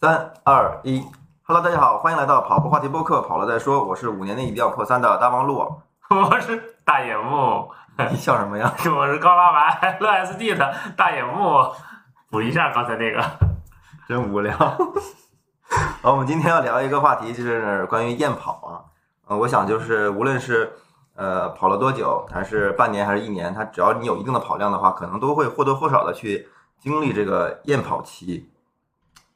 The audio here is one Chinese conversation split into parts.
三二一，Hello，大家好，欢迎来到跑步话题播客，跑了再说。我是五年内一定要破三的大王路。我是大野木，你笑什么呀？我是高拉白乐 SD 的大野木，补一下刚才那个，真无聊。好，我们今天要聊一个话题，就是关于验跑啊。呃，我想就是无论是呃跑了多久，还是半年还是一年，它只要你有一定的跑量的话，可能都会或多或少的去经历这个验跑期。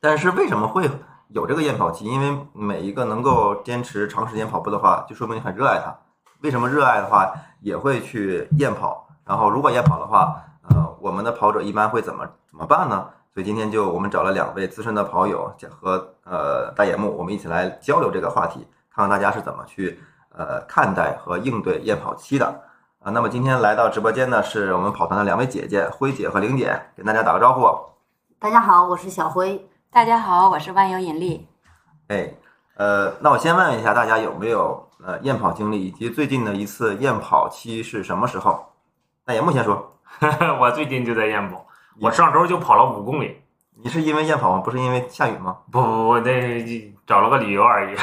但是为什么会有这个验跑期？因为每一个能够坚持长时间跑步的话，就说明你很热爱它。为什么热爱的话也会去验跑？然后如果验跑的话，呃，我们的跑者一般会怎么怎么办呢？所以今天就我们找了两位资深的跑友和呃大眼木，我们一起来交流这个话题，看看大家是怎么去呃看待和应对验跑期的啊。那么今天来到直播间呢，是我们跑团的两位姐姐辉姐和玲姐，跟大家打个招呼。大家好，我是小辉。大家好，我是万有引力。哎，呃，那我先问一下大家有没有呃验跑经历，以及最近的一次验跑期是什么时候？那野木先说。我最近就在验跑，我上周就跑了五公里。你是因为验跑吗？不是因为下雨吗？不不不，那找了个理由而已。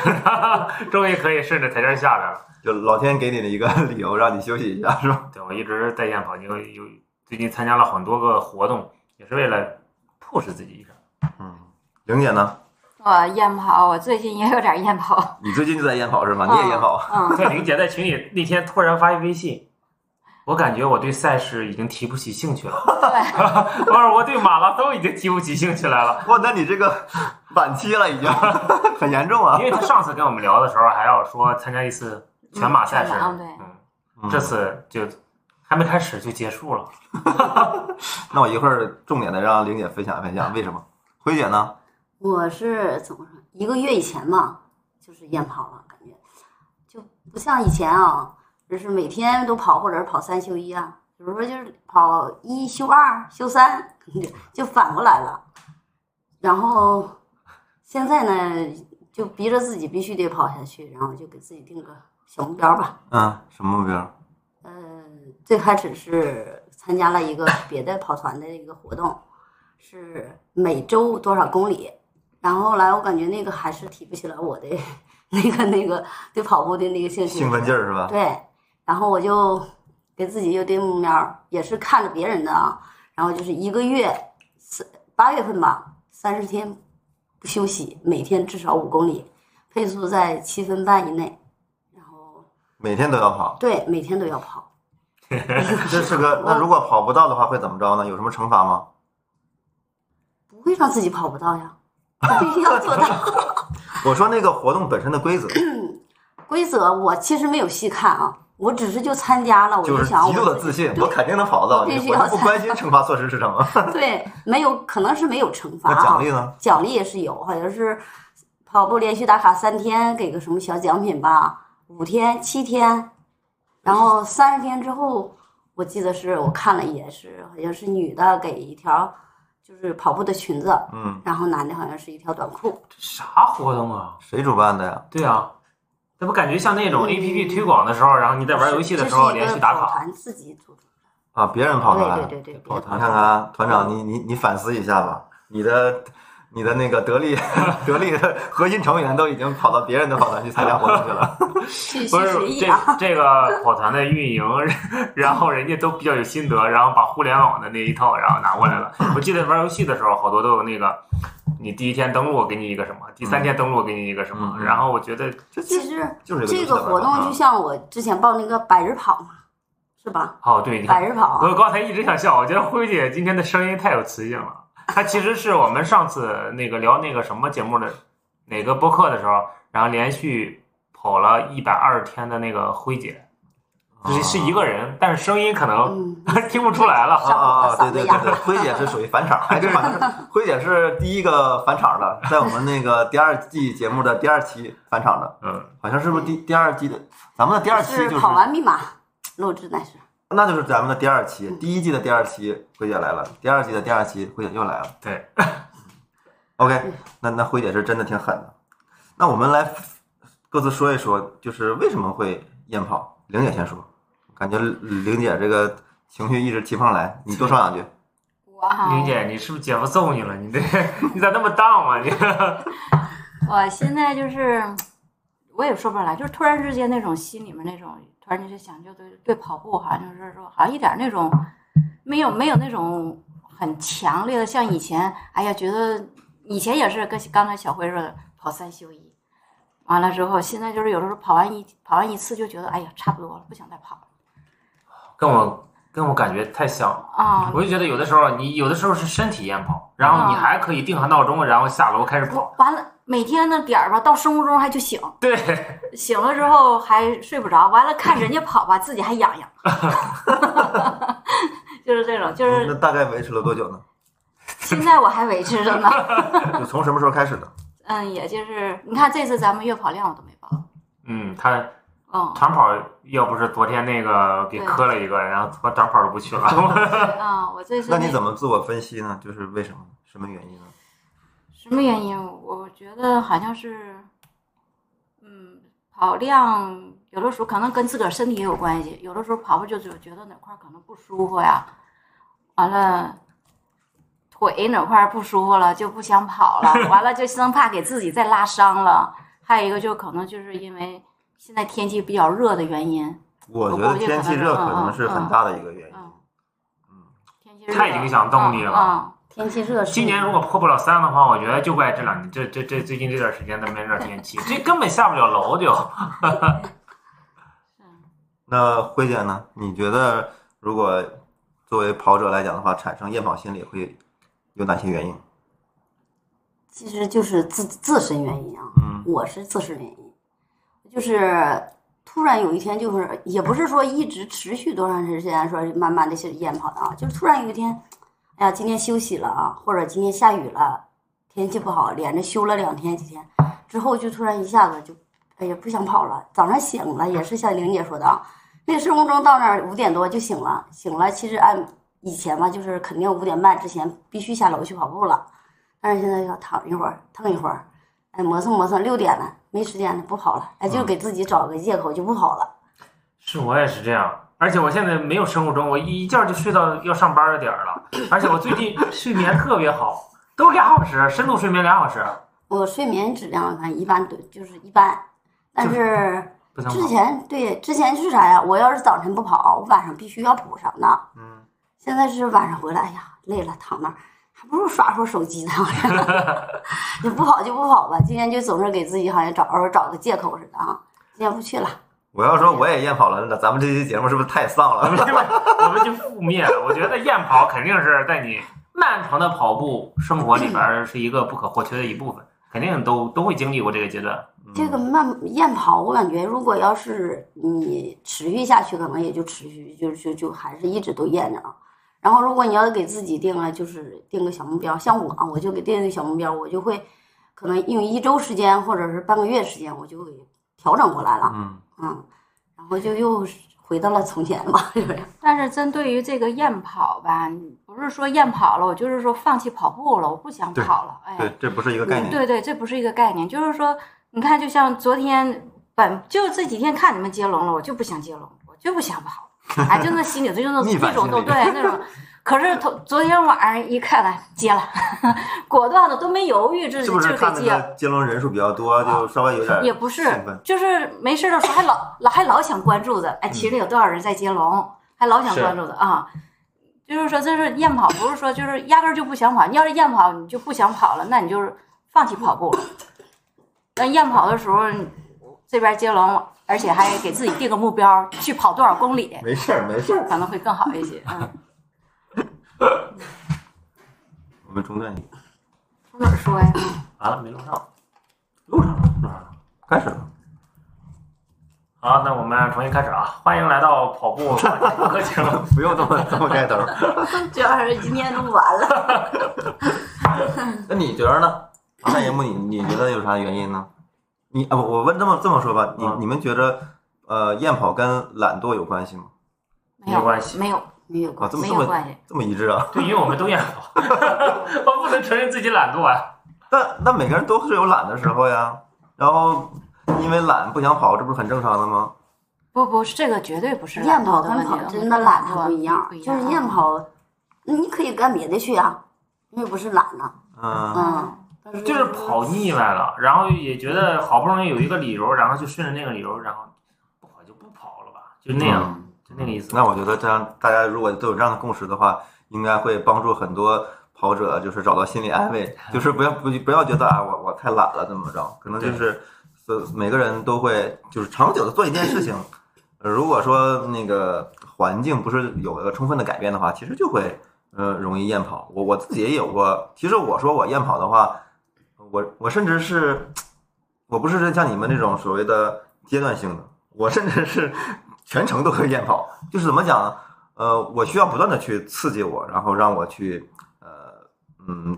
终于可以顺着台阶下来了。就老天给你的一个理由，让你休息一下，是吧？对，我一直在验跑，因为有最近参加了很多个活动，也是为了 push 自己一下。嗯。玲姐呢？我验跑，我最近也有点验跑。你最近就在验跑是吗？你也验跑？嗯。对，玲姐在群里那天突然发一微信，我感觉我对赛事已经提不起兴趣了。对。不是，我对马拉松已经提不起兴趣来了。哇，那你这个晚期了已经，很严重啊。因为他上次跟我们聊的时候还要说参加一次全马赛事，嗯对。嗯。这次就还没开始就结束了。那我一会儿重点的让玲姐分享分享为什么。辉姐呢？我是怎么说？一个月以前吧，就是验跑了，感觉就不像以前啊，就是每天都跑，或者是跑三休一啊。比如说，就是跑一休二休三，就反过来了。然后现在呢，就逼着自己必须得跑下去，然后就给自己定个小目标吧。嗯，什么目标？呃，最开始是参加了一个别的跑团的一个活动，是每周多少公里。然后来，我感觉那个还是提不起来我的那个那个对跑步的那个兴趣，兴奋劲儿是吧？对。然后我就给自己又定目标，也是看着别人的啊。然后就是一个月三八月份吧，三十天不休息，每天至少五公里，配速在七分半以内。然后每天都要跑。对，每天都要跑。这是个那如果跑不到的话会怎么着呢？有什么惩罚吗？不会让自己跑不到呀。必须要做到。我说那个活动本身的规则，规则我其实没有细看啊，我只是就参加了，我就想极度的自信，我肯定能跑到。必须要不关心惩罚措施是什么。对，没有，可能是没有惩罚。那奖励呢？奖励也是有，好像是跑步连续打卡三天，给个什么小奖品吧。五天、七天，然后三十天之后，我记得是我看了一眼是，好像是女的给一条。就是跑步的裙子，嗯，然后男的好像是一条短裤。这啥活动啊？谁主办的呀？对啊，那不感觉像那种 A P P 推广的时候，然后你在玩游戏的时候连续打卡。团自己组织。啊，别人跑团。对对对对。跑团，你看看团长，你你你反思一下吧，你的。你的那个得力得力的核心成员都已经跑到别人的跑团去参加活动去了，不是这这个跑团的运营，然后人家都比较有心得，然后把互联网的那一套然后拿过来了。我记得玩游戏的时候，好多都有那个，你第一天登录给你一个什么，第三天登录给你一个什么，然后我觉得其实就是这个活动就像我之前报那个百日跑嘛，是吧？哦，对，百日跑。我刚才一直想笑，我觉得辉姐今天的声音太有磁性了。他其实是我们上次那个聊那个什么节目的哪个播客的时候，然后连续跑了一百二十天的那个辉姐，是是一个人，但是声音可能 听不出来了。啊啊！对对对对，辉姐是属于返场，还是好像是辉姐是第一个返场的，在我们那个第二季节目的第二期返场的。嗯，好像是不是第第二季的？咱们的第二期就是跑完密码录制那是。那就是咱们的第二期，第一季的第二期，辉姐来了；第二季的第二期，辉姐又来了。对，OK，那那辉姐是真的挺狠的。那我们来各自说一说，就是为什么会验炮？玲姐先说，感觉玲姐这个情绪一直提不上来，你多说两句。我我哈，云姐，你是不是姐夫揍你了？你这 你咋那么荡啊？你 我现在就是，我也说不上来，就是突然之间那种心里面那种，突然间就想，就对对跑步好像就是说，好像一点那种没有没有那种很强烈的，像以前，哎呀，觉得以前也是跟刚才小辉说的，跑三休一，完了之后，现在就是有的时候跑完一跑完一次就觉得，哎呀，差不多了，不想再跑了跟我跟我感觉太像了。啊。我就觉得有的时候你有的时候是身体验跑，然后你啊还可以定下闹钟，然后下楼开始跑。完了，每天那点儿吧，到生物钟还就醒，对，醒了之后还睡不着，完了看人家跑吧，自己还痒痒，就是这种，就是那大概维持了多久呢？现在我还维持着呢。就从什么时候开始的？嗯，也就是你看这次咱们月跑量我都没报，嗯，他嗯长跑要不是昨天那个给对磕了一个，然后短跑都不去了。啊，我这次那你怎么么自我分析呢？就是为什么？什么原因呢？什么原因？我觉得好像是，嗯，跑量有的时候可能跟自个儿身体也有关系，有的时候跑步就就觉得哪块儿可能不舒服呀，完了。腿哪块儿不舒服了，就不想跑了，完了就生怕给自己再拉伤了。还有一个就可能就是因为现在天气比较热的原因，我觉得天气热可能是很大的一个原因。嗯，天气热太影响动力了嗯天气热今年如果破不了三的话，我觉得就怪这两年这这这最近这段时间的闷热天气，这根本下不了楼就。那辉姐呢？你觉得如果作为跑者来讲的话，产生夜跑心理会有哪些原因？其实就是自自身原因啊。嗯我是自身原因，就是突然有一天，就是也不是说一直持续多长时间，说慢慢的是厌跑的啊，就是突然有一天，哎呀，今天休息了啊，或者今天下雨了，天气不好，连着休了两天几天，之后就突然一下子就，哎呀，不想跑了。早上醒了，也是像玲姐说的啊，那个生物钟到那儿五点多就醒了，醒了，其实按以前嘛，就是肯定五点半之前必须下楼去跑步了，但是现在要躺一会儿，腾一会儿。哎，磨蹭磨蹭，六点了，没时间了，不跑了。哎，就给自己找个借口就不跑了。是我也是这样，而且我现在没有生物钟，我一觉就睡到要上班的点儿了，而且我最近睡眠特别好，都俩小时，深度睡眠俩小时，我睡眠质量反正一般，对，就是一般。但是之。前对之前是啥呀？我要是早晨不跑，我晚上必须要补上的。嗯，现在是晚上回来，哎呀，累了，躺那儿，还不如耍会儿手机呢。就不跑就不跑吧，今天就总是给自己好像找找个借口似的啊。今天不去了，我要说我也厌跑了，那咱们这期节目是不是太丧了？我们就覆灭了。我觉得厌跑肯定是在你漫长的跑步生活里边是一个不可或缺的一部分，肯定都都会经历过这个阶段。这个慢厌跑，我感觉如果要是你持续下去，可能也就持续，就就就还是一直都验着啊。然后如果你要给自己定了，就是定个小目标，像我啊，我就给定个小目标，我就会可能用一周时间或者是半个月时间，我就会调整过来了，嗯，嗯，然后就又回到了从前吧，是不是？但是针对于这个厌跑吧，不是说厌跑了，我就是说放弃跑步了，我不想跑了。哎，对，这不是一个概念。对对，这不是一个概念，就是说，你看，就像昨天本就这几天看你们接龙了，我就不想接龙，我就不想跑，哎，就那心里就那 种那种那种。可是头昨天晚上一看来接了，果断的都没犹豫，这是不是就得接。看那个接龙人数比较多，就稍微有点也不是，就是没事的时候还老老还老想关注着，哎，群里有多少人在接龙，还老想关注着啊。就是说，这是验跑，不是说就是压根儿就不想跑。你要是验跑，你就不想跑了，那你就是放弃跑步了。那验跑的时候，这边接龙，而且还给自己定个目标，去跑多少公里，没事儿没事儿。可能会更好一些。嗯，我们中断一下，从哪儿说呀？完了，没录上，录上了，录上了。开始了。好，那我们重新开始啊！欢迎来到跑步 课节目。不用这么这么开头。主要是今天录完了。那你觉得呢？大荧幕，你你觉得有啥原因呢？你啊，我我问这么这么说吧，你嗯你们觉得呃夜跑跟懒惰有关系吗？没有关系没有，啊，没有关系，这么这么没有关系。这么一致啊？对，因为我们都厌跑，我不能承认自己懒惰啊。但那每个人都是有懒的时候呀，然后因为懒不想跑，这不是很正常的吗？不不是这个绝对不是厌跑跟跑真的懒它不一样，就是啊厌跑，你可以干别的去啊，因为不是懒呐，嗯，嗯，就是跑腻歪了，然后也觉得好不容易有一个理由，然后就顺着那个理由，然后不跑就不跑了吧，就那样，就那个意思。那我觉得这样大家如果都有这样的共识的话，应该会帮助很多跑者就是找到心理安慰，就是不要不不要觉得啊我我太懒了怎么着，可能就是呃每个人都会就是长久的做一件事情，呃如果说那个环境不是有一个充分的改变的话，其实就会呃容易厌跑。我我自己也有过，其实我说我厌跑的话，我我甚至是我不是像你们那种所谓的阶段性的，我甚至是全程都会厌跑，就是怎么讲呢？呃，我需要不断的去刺激我，然后让我去呃嗯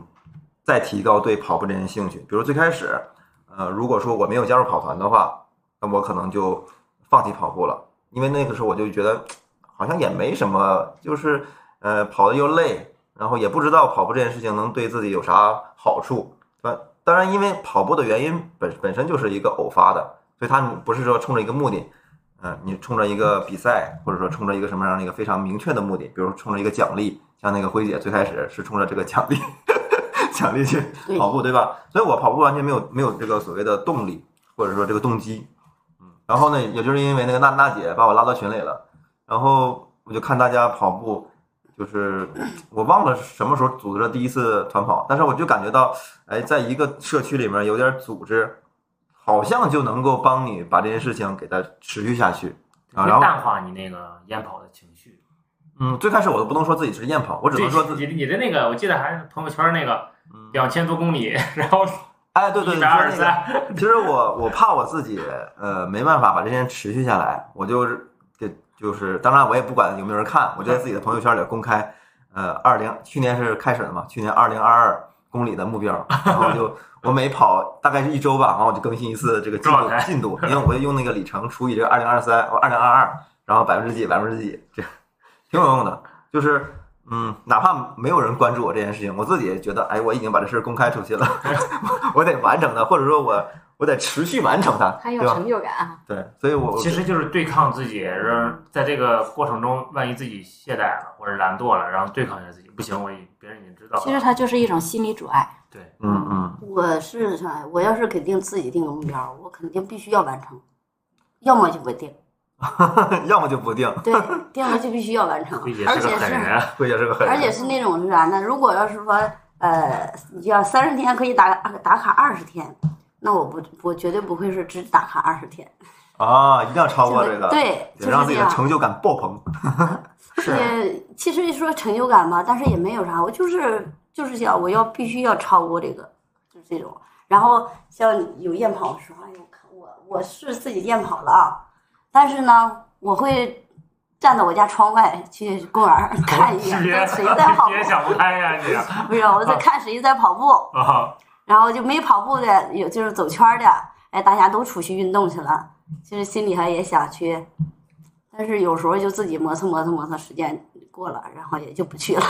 再提高对跑步这件兴趣。比如最开始，呃，如果说我没有加入跑团的话，那我可能就放弃跑步了，因为那个时候我就觉得好像也没什么，就是呃跑的又累，然后也不知道跑步这件事情能对自己有啥好处。呃，当然，因为跑步的原因本本身就是一个偶发的，所以它不是说冲着一个目的。嗯，你冲着一个比赛，或者说冲着一个什么样的一个非常明确的目的，比如冲着一个奖励，像那个辉姐最开始是冲着这个奖励，奖励去跑步，对吧？所以我跑步完全没有没有这个所谓的动力，或者说这个动机。嗯，然后呢，也就是因为那个娜娜姐把我拉到群里了，然后我就看大家跑步，就是 我忘了什么时候组织了第一次团跑，但是我就感觉到，哎，在一个社区里面有点组织。好像就能够帮你把这件事情给它持续下去啊，然后淡化你那个厌跑的情绪。嗯，最开始我都不能说自己是厌跑，我只能说自己，你你的那个，我记得还是朋友圈那个嗯，两千多公里，然后哎，对对对，二十三，其实我我怕我自己呃没办法把这件事持续下来，我就是给就是当然我也不管有没有人看，我就在自己的朋友圈里公开，呃，二零去年是开始的嘛，去年二零二二公里的目标，然后就 我每跑大概是一周吧，然后我就更新一次这个进度进度，因为我会用那个里程除以这个二零二三，或二零二二，然后百分之几百分之几，这挺有用的，就是。嗯，哪怕没有人关注我这件事情，我自己也觉得，哎，我已经把这事儿公开出去了，我得完整的，或者说我我得持续完成它？很有成就感啊。对，所以我其实就是对抗自己，让在这个过程中，万一自己懈怠了或者懒惰了，然后对抗一下自己，不行，我已别人已经知道了。其实它就是一种心理阻碍。对，嗯嗯，我是啥？我要是肯定自己定个目标，我肯定必须要完成，要么就不定。要么就不定，对，定了就必须要完成，慧姐是而且是个狠人，慧姐是个狠人，而且是那种是啥呢？如果要是说呃，你要三十天可以打打卡二十天，那我不我绝对不会是只打卡二十天，啊，一定要超过这个，对，得就是。让自己的成就感爆棚。也其实说成就感吧，但是也没有啥，我就是就是想我要必须要超过这个，就是这种。然后像有夜跑的时候，哎呦，看我我是自己夜跑了啊，但是呢，我会站到我家窗外去公园 看一眼谁在跑步别，想不开呀你 不是我在看谁在跑步，啊！然后就没跑步的，有就是走圈的，哎，大家都出去运动去了，其实心里还也想去，但是有时候就自己磨蹭磨蹭磨蹭，时间过了，然后也就不去了。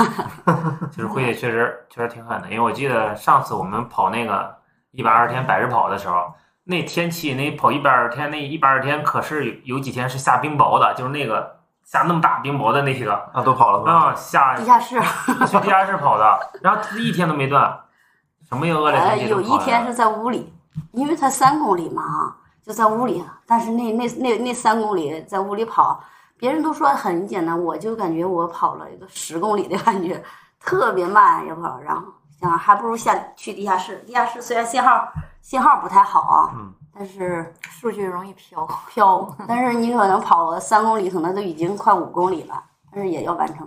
就是辉姐确实确实挺狠的，因为我记得上次我们跑那个一百二十天百日跑的时候，那天气那跑一百二十天那一百二十天可是有有几天是下冰雹的，就是那个下那么大冰雹的那个啊，都跑了吗？啊、下地下室，去 地下室跑的，然后一天都没断，什么恶劣呃，天气都有一。天是在屋里，因为才三公里嘛，啊，就在屋里。但是那那那那三公里在屋里跑，别人都说很简单，我就感觉我跑了一个十公里的感觉，特别慢也跑，然后想还不如下去地下室。地下室虽然信号信号不太好啊，嗯但是数据容易飘。飘，但是你可能跑三公里，可能都已经快五公里了，但是也要完成，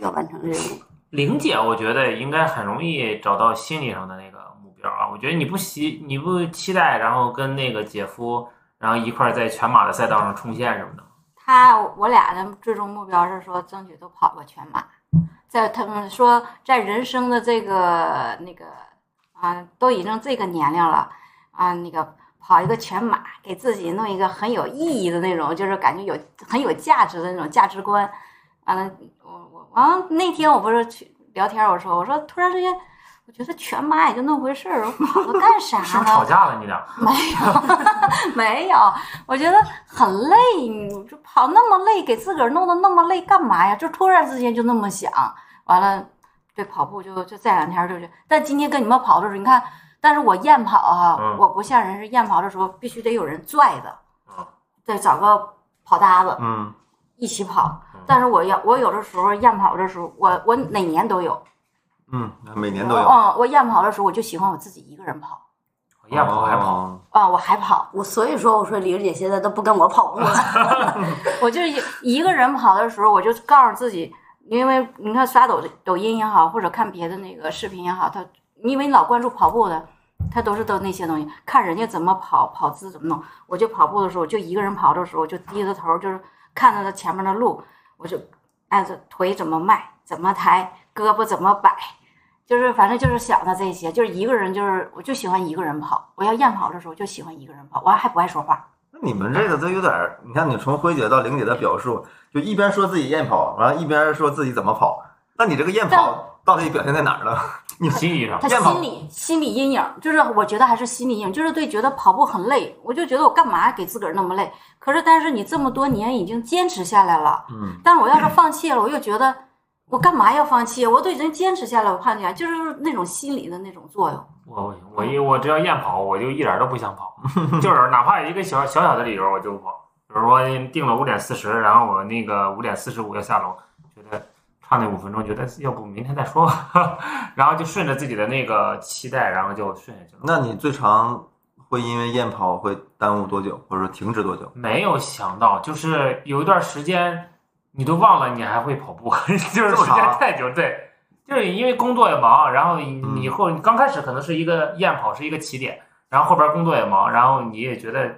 要完成任务。玲姐，我觉得应该很容易找到心理上的那个目标啊。我觉得你不期你不期待，然后跟那个姐夫，然后一块在全马的赛道上冲线什么的。他我俩的最终目标是说争取都跑个全马，在他们说在人生的这个那个啊，都已经这个年龄了啊，那个跑一个全马，给自己弄一个很有意义的那种，就是感觉有很有价值的那种价值观。完了，完了那天我不是去聊天，我说我说突然之间，我觉得全马也就那回事儿，我跑它干啥是不是吵呢？架了你俩？没有，没有，我觉得很累，你就跑那么累，给自个儿弄得那么累干嘛呀？就突然之间就那么想，完了对跑步就就这两天就是，但今天跟你们跑的时候，你看，但是我验跑哈、嗯我不像人是验跑的时候必须得有人拽的，嗯得找个跑搭子嗯一起跑嗯。但是我要我有的时候验跑的时候，我我哪年都有，嗯，每年都有。嗯，我验跑的时候我就喜欢我自己一个人跑验跑还跑，哦啊，我还跑。我所以说，我说李玲姐现在都不跟我跑步了。我就一一个人跑的时候，我就告诉自己，因为你看刷抖抖音也好，或者看别的那个视频也好，他因为你老关注跑步的，他都是都那些东西，看人家怎么跑，跑姿怎么弄。我就跑步的时候，就一个人跑的时候，就低着头，就是看着他前面的路，我就按着腿怎么迈，怎么抬，胳膊怎么摆。就是反正就是想的这些，就是一个人，就是我就喜欢一个人跑。我要验跑的时候就喜欢一个人跑，我还不爱说话。那你们这个都有点儿，你看你从辉姐到玲姐的表述，就一边说自己验跑，完了一边说自己怎么跑。那你这个验跑到底表现在哪儿了？你心理上他心理心理阴影，就是我觉得还是心理阴影，就是对觉得跑步很累，我就觉得我干嘛给自个儿那么累？可是但是你这么多年已经坚持下来了，嗯，但是我要是放弃了，我又觉得我干嘛要放弃？我都已经坚持下来，我怕你啊，就是那种心理的那种作用。我我我一我只要厌跑，我就一点都不想跑，就是哪怕一个小小小的理由我就不跑。比如说定了五点四十，然后我那个五点四十五要下楼，觉得差那五分钟，觉得要不明天再说吧，然后就顺着自己的那个期待，然后就顺下去了。那你最长会因为验跑会耽误多久，或者说停止多久？没有想到，就是有一段时间你都忘了你还会跑步，就是时间太久，对，就是因为工作也忙，然后以后你刚开始可能是一个验跑是一个起点，然后后边工作也忙，然后你也觉得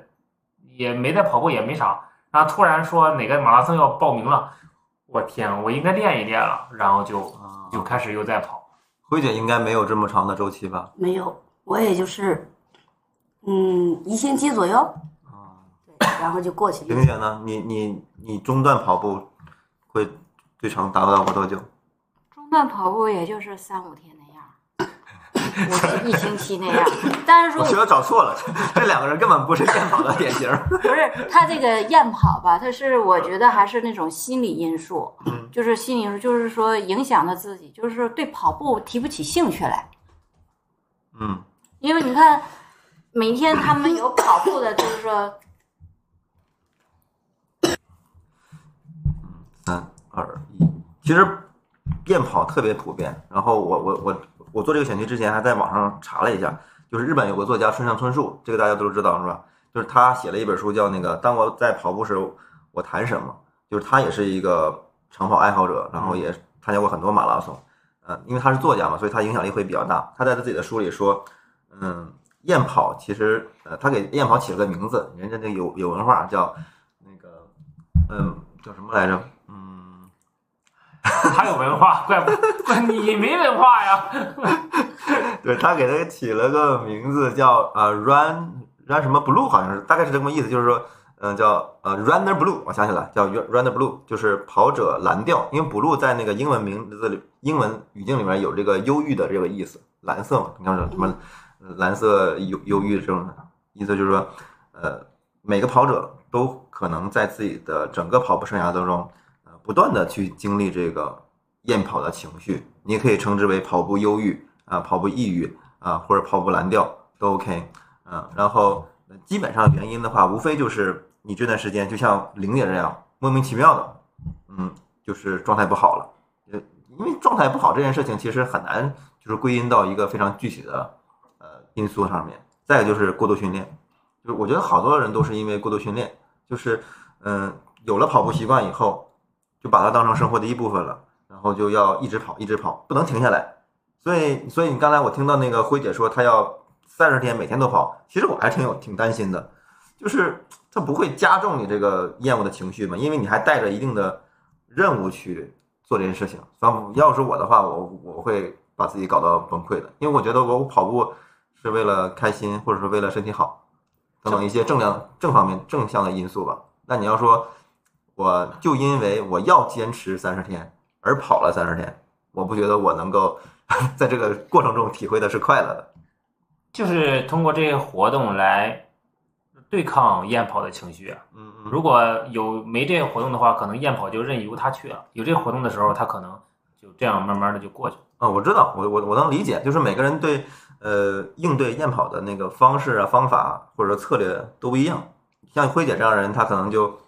也没在跑步也没啥，然后突然说哪个马拉松要报名了，我天，我应该练一练了，然后就啊，就开始又在跑。辉姐应该没有这么长的周期吧？没有，我也就是，嗯，一星期左右，啊，对，然后就过去了。玲姐呢？你你你中断跑步会最长达到过多久？中断跑步也就是三五天我是一星期那样。但是说我觉得找错了，这两个人根本不是验跑的典型。不是他这个验跑吧，他是我觉得还是那种心理因素，嗯就是心理因素，就是说影响了自己，就是对跑步提不起兴趣来。嗯，因为你看，每天他们有跑步的，就是说，三二一，其实验跑特别普遍。然后我我我我做这个选题之前还在网上查了一下，就是日本有个作家村上春树，这个大家都知道是吧？就是他写了一本书叫那个《当我在跑步时我谈什么》，就是他也是一个长跑爱好者，然后也参加过很多马拉松。呃，因为他是作家嘛，所以他影响力会比较大。他在他自己的书里说，嗯，夜跑其实呃，他给夜跑起了个名字，人家那有有文化叫那个嗯叫什么来着？他。有文化，怪不怪你没文化呀？对他给他起了个名字叫呃 Run Run 什么 Blue，好像是大概是这么意思，就是说，嗯、叫呃 Runner Blue，我想起来叫 Runner Blue，就是跑者蓝调，因为 Blue 在那个英文名字里，英文语境里面有这个忧郁的这个意思，蓝色嘛，你看什么蓝色忧忧郁这种意思，就是说，呃，每个跑者都可能在自己的整个跑步生涯当中，不断的去经历这个验跑的情绪，你也可以称之为跑步忧郁啊、跑步抑郁啊，或者跑步蓝调都 OK，嗯、然后基本上原因的话，无非就是你这段时间就像玲姐这样莫名其妙的，嗯，就是状态不好了，呃，因为状态不好这件事情其实很难就是归因到一个非常具体的呃因素上面。再一个就是过度训练，就是我觉得好多人都是因为过度训练，就是嗯、有了跑步习惯以后，就把它当成生活的一部分了，然后就要一直跑，一直跑，不能停下来。所以，所以你刚才我听到那个辉姐说她要三十天每天都跑，其实我还挺有挺担心的，就是它不会加重你这个厌恶的情绪嘛，因为你还带着一定的任务去做这件事情。反正要是我的话，我我会把自己搞到崩溃的，因为我觉得我跑步是为了开心，或者是为了身体好，等等一些正量正方面正向的因素吧。那你要说，我就因为我要坚持三十天而跑了三十天，我不觉得我能够 在这个过程中体会的是快乐的。就是通过这些活动来对抗厌跑的情绪啊。嗯嗯，如果有没这个活动的话，可能厌跑就任由他去了；有这个活动的时候，他可能就这样慢慢的就过去了。啊，我知道，我我我能理解，就是每个人对呃应对验跑的那个方式啊、方法或者说策略都不一样。像辉姐这样的人，他可能就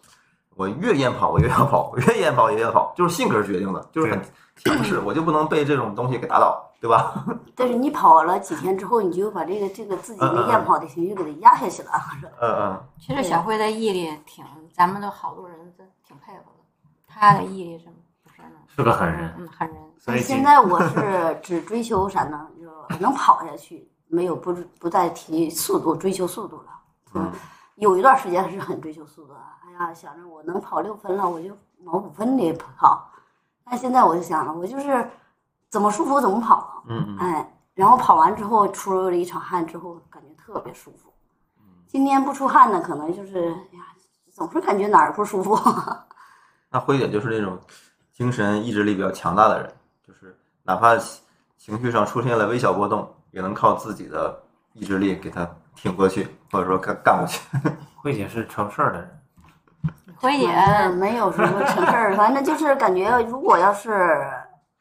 我越验跑我越要跑，我越验跑也越跑，就是性格决定的，就是很强势，我就不能被这种东西给打倒，对吧？但是你跑了几天之后，你就把这个这个自己的验跑的情绪给它压下去了。嗯嗯，其实小慧的毅力挺，咱们都好多人都挺佩服的。他的毅力是不是呢？是个狠人，嗯，狠人。所以现在我是 只追求啥呢？就能跑下去，没有不不再提速度，追求速度了。嗯，有一段时间是很追求速度的。哎呀，想着我能跑六分了，我就往五分里跑。但现在我就想了，我就是怎么舒服怎么跑。嗯嗯哎，然后跑完之后出了一场汗之后，感觉特别舒服。今天不出汗呢，可能就是哎呀，总是感觉哪儿不舒服。那辉姐就是那种精神意志力比较强大的人，就是哪怕情绪上出现了微小波动，也能靠自己的意志力给他挺过去，或者说干干过去。慧姐是成事儿的人，慧姐，嗯没有什么成事儿，反正就是感觉，如果要是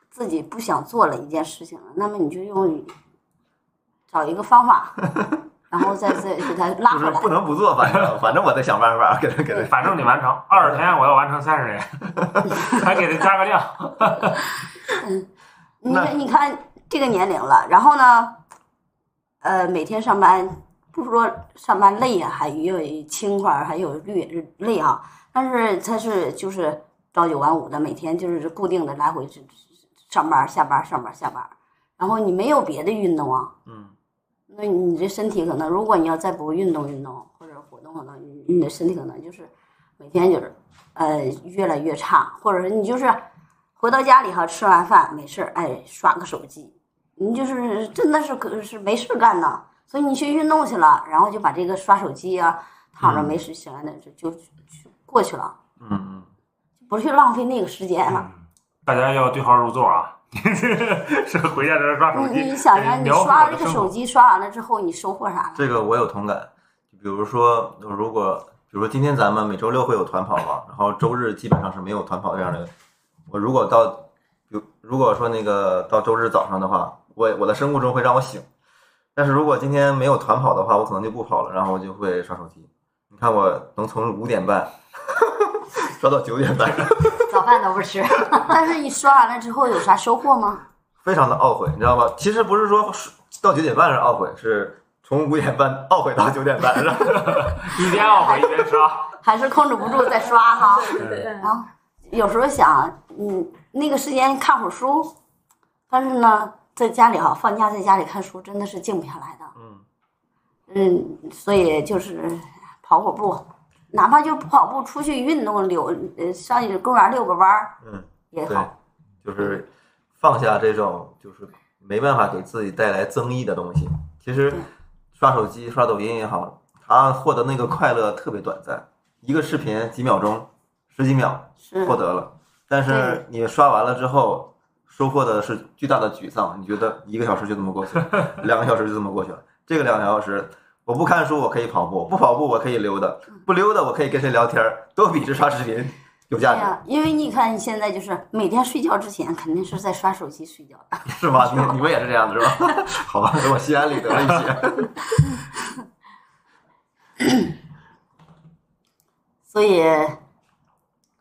自己不想做了一件事情，那么你就用找一个方法，然后再再给他拉回来就是不。能不做，反正反正我得想办法给他给他。反正得完成二十天，我要完成三十天，还给他加个量。你看，你看这个年龄了，然后呢，呃，每天上班，不是说上班累呀、还有轻快，还有累累啊，但是他是就是朝九晚五的，每天就是固定的来回是上班下班上班下班，然后你没有别的运动啊，嗯。那你这身体可能，如果你要再不运动运动或者活动活动，你你的身体可能就是每天就是呃越来越差，或者是你就是回到家里哈，吃完饭没事儿，哎刷个手机，你就是真的是可是没事干呢，所以你去运动去了，然后就把这个刷手机啊，躺着没事闲的就就过去了，嗯嗯，不去浪费那个时间了。嗯大家要对号入座啊！是回家在这刷手机，你你想想，你刷这个手机刷完了之后，你收获啥了？这个我有同感。就比如说，如果比如说今天咱们每周六会有团跑嘛，然后周日基本上是没有团跑这样的。我如果到，比如如果说那个到周日早上的话，我我的生物钟会让我醒。但是如果今天没有团跑的话，我可能就不跑了，然后我就会刷手机。你看我能从五点半 刷到九点半，早饭都不吃。但是你刷完了之后有啥收获吗？非常的懊悔，你知道吗？其实不是说到九点半是懊悔，是从五点半懊悔到九点半，是吧？一边懊悔一边刷。还是控制不住在刷哈？对然后有时候想，嗯，那个时间看会儿书，但是呢，在家里哈，放假在家里看书真的是静不下来的。嗯嗯，所以就是跑会儿步，哪怕就不跑步，出去运动溜，呃，上公园遛个弯儿嗯，也好。，就是放下这种就是没办法给自己带来增益的东西。其实刷手机、刷抖音也好，他获得那个快乐特别短暂，一个视频几秒钟、十几秒是获得了，但是你刷完了之后。收获的是巨大的沮丧，你觉得一个小时就这么过去了，两个小时就这么过去了。这个两个小时，我不看书，我可以跑步；不跑步，我可以溜达；不溜达，我可以跟谁聊天儿，都比这刷视频有价值，因为你看你现在就是每天睡觉之前肯定是在刷手机睡觉的。是吗？你 你们也是这样的是吧？好吧，给我心安理得了一些。所以，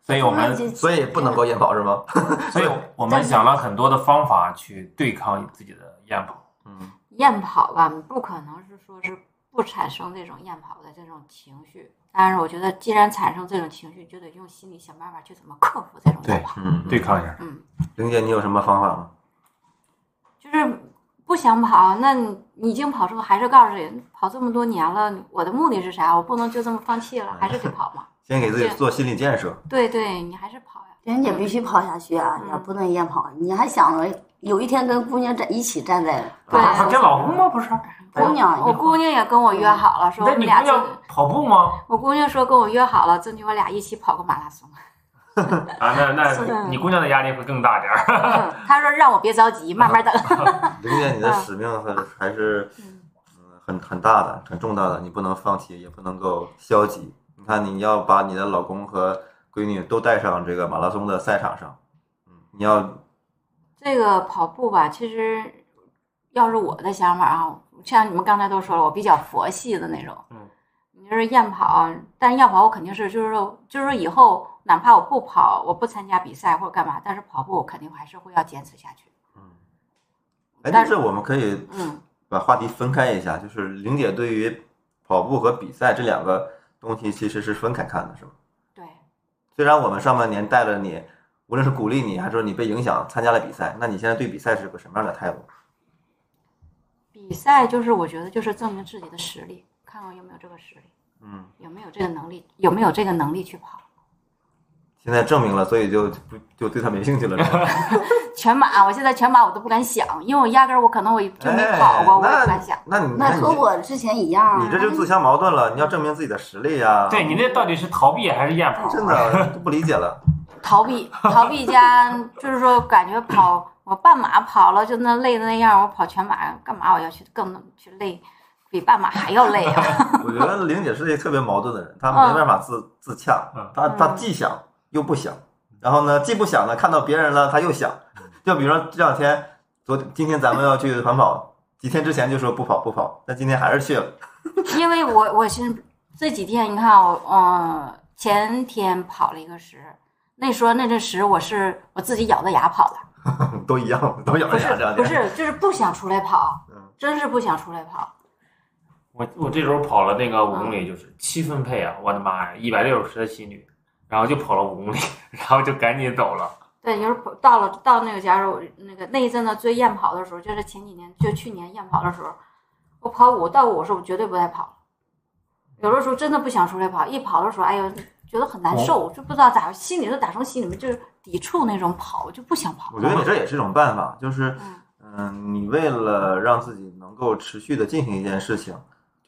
所以我们，所以不能够验跑是吗？所以我们想了很多的方法去对抗自己的厌跑。嗯验跑吧，不可能是说是不产生这种验跑的这种情绪。但是我觉得，既然产生这种情绪，就得用心里想办法去怎么克服这种验跑。嗯，对抗一下。嗯，玲姐，你有什么方法吗？就是不想跑，那你你已经跑出，还是告诉人跑这么多年了，我的目的是啥？我不能就这么放弃了，还是得跑嘛。先给自己做心理建设。对对，你还是跑呀。人家必须跑下去啊，你要不能验跑。你还想着有一天跟姑娘站一起站在对啊跟老公吗？不是。姑娘，我姑娘也跟我约好了，说我俩就你姑娘跑步吗？我姑娘说跟我约好了，争取我俩一起跑个马拉松。啊，那那你姑娘的压力会更大点儿。她说让我别着急，慢慢等。玲姐，你的使命还还是嗯嗯很很大的、很重大的，你不能放弃，也不能够消极。你看，你要把你的老公和闺女都带上这个马拉松的赛场上，嗯，你要这个跑步吧，其实要是我的想法啊，像你们刚才都说了，我比较佛系的那种。嗯，你就是验跑，但是验跑我肯定是就是说就是说以后哪怕我不跑，我不参加比赛或者干嘛，但是跑步我肯定还是会要坚持下去。嗯哎，但是但是我们可以嗯，把话题分开一下，就是玲姐对于跑步和比赛这两个东西其实是分开看的，是吗？对，虽然我们上半年带了你，无论是鼓励你，还是说你被影响参加了比赛，那你现在对比赛是个什么样的态度？比赛就是我觉得就是证明自己的实力，看看有没有这个实力，嗯，有没有这个能力，有没有这个能力去跑。现在证明了，所以就不就对他没兴趣了，是吧？全马，我现在全马我都不敢想，因为我压根儿我可能我就没跑过，我也不敢想。那你那和我之前一样啊。你这就自相矛盾了，你要证明自己的实力呀、对你那到底是逃避还是验跑？真的就不理解了。逃避，逃避加就是说感觉跑我半马跑了就那累的那样，我跑全马干嘛我要去更去累，比半马还要累啊！我觉得玲姐是一个特别矛盾的人，她嗯没办法自自洽嗯，她她既想又不想，然后呢既不想呢，看到别人了他又想。就比如说这两天，昨今天咱们要去环跑，几天之前就说不跑不跑，但今天还是去了。因为我我是这几天你看我嗯、前天跑了一个十，那时候那阵十我是我自己咬着牙跑的，都一样，都咬着牙。不是就是不想出来跑嗯，真是不想出来跑。我我这周跑了那个五公里，就是七分配啊！我的妈呀，一百六十的心率，然后就跑了五公里，然后就赶紧走了。对，就是到了到那个，假如那个那一阵子追验跑的时候，就是前几年，就去年厌跑的时候，我跑五到五的时候，我绝对不带跑。有的时候真的不想出来跑，一跑的时候，哎呦，觉得很难受，就不知道咋，心里头打从心里面就是抵触那种跑，就不想跑。我觉得你这也是一种办法，就是嗯嗯，你为了让自己能够持续的进行一件事情，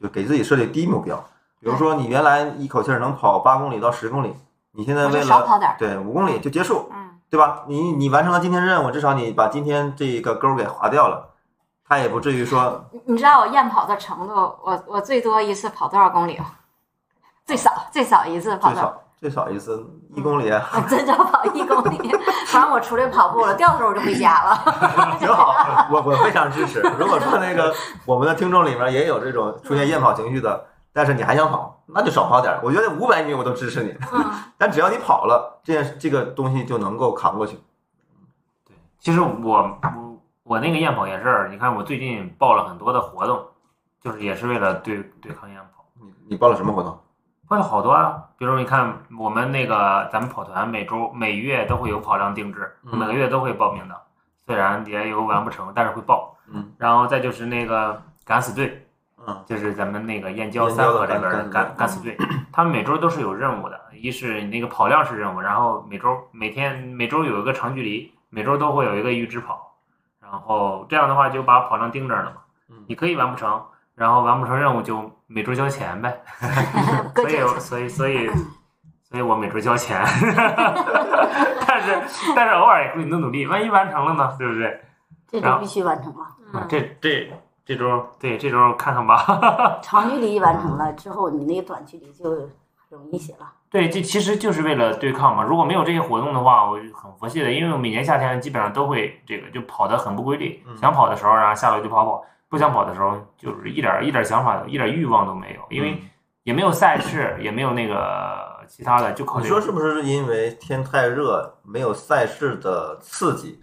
就给自己设立低目标。比如说，你原来一口气儿能跑八公里到十公里，你现在为了少跑点。对五公里就结束，嗯，对吧？你你完成了今天任务，至少你把今天这个勾给划掉了，他也不至于说你你知道我验跑的程度，我我最多一次跑多少公里吗？最少最少一次跑多少？最少最少一次一公里，我真正跑一公里，反正我出来跑步了，掉头我就回家了。挺好，我我非常支持。如果说那个 我们的听众里面也有这种出现厌跑情绪的，但是你还想跑，那就少跑点儿。我觉得五百米我都支持你，嗯，但只要你跑了，这件这个东西就能够扛过去。对，其实我我我那个验跑也是，你看我最近报了很多的活动，就是也是为了对对抗验跑，你你报了什么活动？报了好多啊。比如你看我们那个咱们跑团每周每月都会有跑量定制，嗯每个月都会报名的，虽然也有完不成，但是会报。嗯然后再就是那个敢死队，嗯就是咱们那个燕郊三河这边敢的敢敢死队，他们每周都是有任务的，一是你那个跑量是任务，然后每周每天每周有一个长距离，每周都会有一个预支跑，然后这样的话就把跑量盯这儿了嘛嗯，你可以完不成，然后完不成任务就每周交钱呗，所以所以所以 所以我每周交钱，但是但是偶尔也会努努力，万一完成了呢，对不对？这周必须完成了。这这这周对这周看看吧。长距离完成了之后，你那个短距离就容易些了。对，这其实就是为了对抗嘛。如果没有这些活动的话，我就很佛系的，因为我每年夏天基本上都会这个就跑得很不规律。嗯想跑的时候，然后下楼就跑跑；不想跑的时候，就是一点儿一点儿想法、一点儿欲望都没有，因为也没有赛事，也没有那个其他的，就靠你这个。说是不是因为天太热，没有赛事的刺激，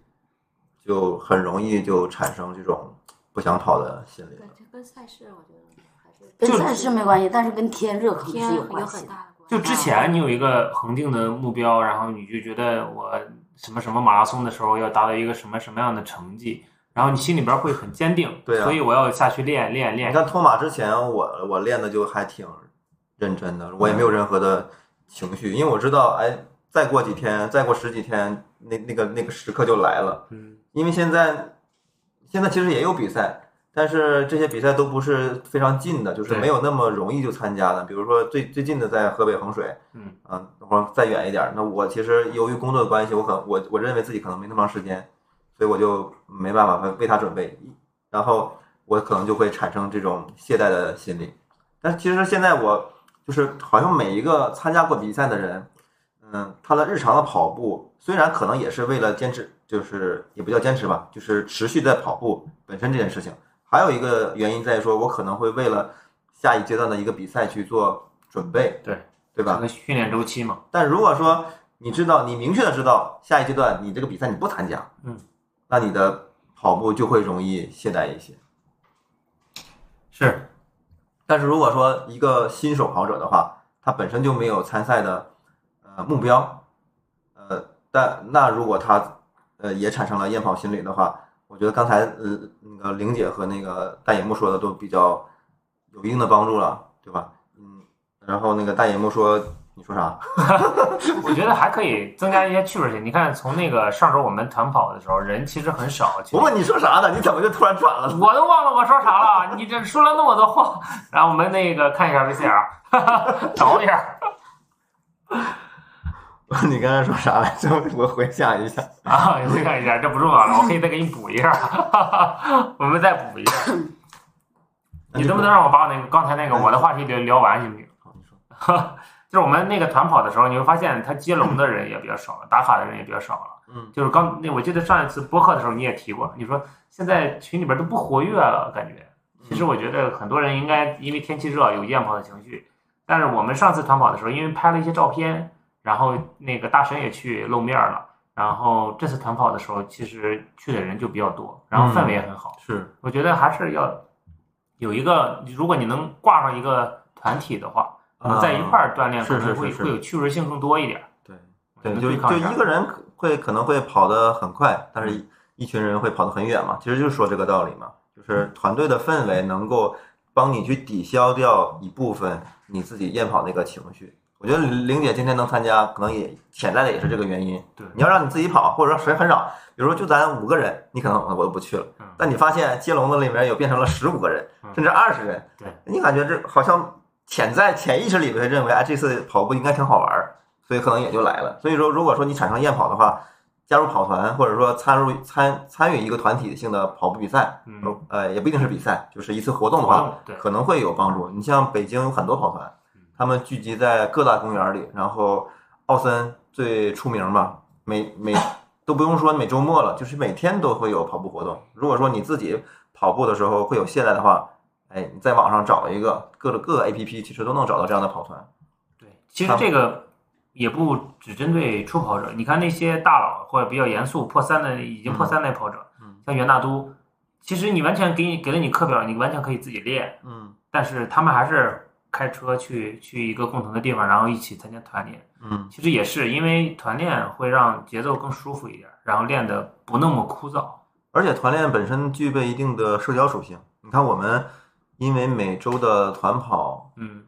就很容易就产生这种不想跑的心理对，？这跟赛事我觉得还是跟赛事没关系，但是跟天热可能天是有关系的。大的关系。就之前你有一个恒定的目标，然后你就觉得我什么什么马拉松的时候要达到一个什么什么样的成绩，然后你心里边会很坚定，对啊所以我要下去练练练你。看托马之前我，我练的就还挺认真的，我也没有任何的情绪，因为我知道，哎，再过几天，再过十几天，那那个那个时刻就来了。嗯，因为现在现在其实也有比赛，但是这些比赛都不是非常近的，就是没有那么容易就参加的。比如说最最近的在河北衡水，嗯啊，或者再远一点儿，那我其实由于工作的关系，我可我我认为自己可能没那么长时间，所以我就没办法为为他准备，然后我可能就会产生这种懈怠的心理。但是其实现在我就是好像每一个参加过比赛的人，嗯，他的日常的跑步虽然可能也是为了坚持，就是也不叫坚持吧，就是持续在跑步本身这件事情。还有一个原因在于说，我可能会为了下一阶段的一个比赛去做准备，对对吧整？个训练周期嘛，但如果说你知道，你明确的知道下一阶段你这个比赛你不参加，嗯，那你的跑步就会容易懈怠一些。是但是如果说一个新手跑者的话，他本身就没有参赛的呃目标，呃，但那如果他呃也产生了厌跑心理的话，我觉得刚才呃那个玲姐和那个大野木说的都比较有一定的帮助了，对吧？嗯，然后那个大野木说，你说啥？我觉得还可以增加一些趣味性。你看，从那个上周我们团跑的时候，人其实很少。我问你说啥呢？你怎么就突然转了？我都忘了我说啥了，你这说了那么多话，然后我们那个看一下 VCR，找一下。你刚才说啥来着？我回想一下。啊，你看一下，这不重要了，我可以再给你补一下，我们再补一下。你能不能让我把我那个刚才那个我的话题聊聊完行不行？好，你说。就是我们那个团跑的时候，你会发现他接龙的人也比较少了，打卡的人也比较少了。嗯，就是刚那我记得上一次播客的时候你也提过，你说现在群里边都不活跃了，感觉。其实我觉得很多人应该因为天气热有厌跑的情绪，但是我们上次团跑的时候，因为拍了一些照片，然后那个大神也去露面了，然后这次团跑的时候，其实去的人就比较多，然后氛围也很好。是，我觉得还是要有一个，如果你能挂上一个团体的话，可能在一块儿锻炼，可能会会有趣味性更多一点。对对，就就一个人会可能会跑得很快，但是一一群人会跑得很远嘛。其实就是说这个道理嘛，就是团队的氛围能够帮你去抵消掉一部分你自己厌跑那个情绪。我觉得玲姐今天能参加，可能也潜在的也是这个原因。对你要让你自己跑，或者说人很少，比如说就咱五个人，你可能我就不去了嗯。但你发现接龙子里面有变成了十五个人，嗯甚至二十人，对你感觉这好像潜在潜意识里面认为，哎，这次跑步应该挺好玩儿，所以可能也就来了。所以说，如果说你产生厌跑的话，加入跑团或者说参入参参与一个团体性的跑步比赛，嗯，呃，也不一定是比赛，就是一次活动的话，对，可能会有帮助。你像北京有很多跑团嗯，他们聚集在各大公园里，然后奥森最出名嘛，每每都不用说每周末了，就是每天都会有跑步活动。如果说你自己跑步的时候会有懈怠的话，哎，你在网上找一个各个各个 APP，其实都能找到这样的跑团。对，其实这个也不只针对初跑者，你看那些大佬或者比较严肃破三的已经破三的跑者，嗯像袁大都，其实你完全给你给了你课表，你完全可以自己练，嗯但是他们还是开车去去一个共同的地方，然后一起参加团练。嗯，其实也是因为团练会让节奏更舒服一点，然后练得不那么枯燥。而且团练本身具备一定的社交属性。你看我们因为每周的团跑，嗯，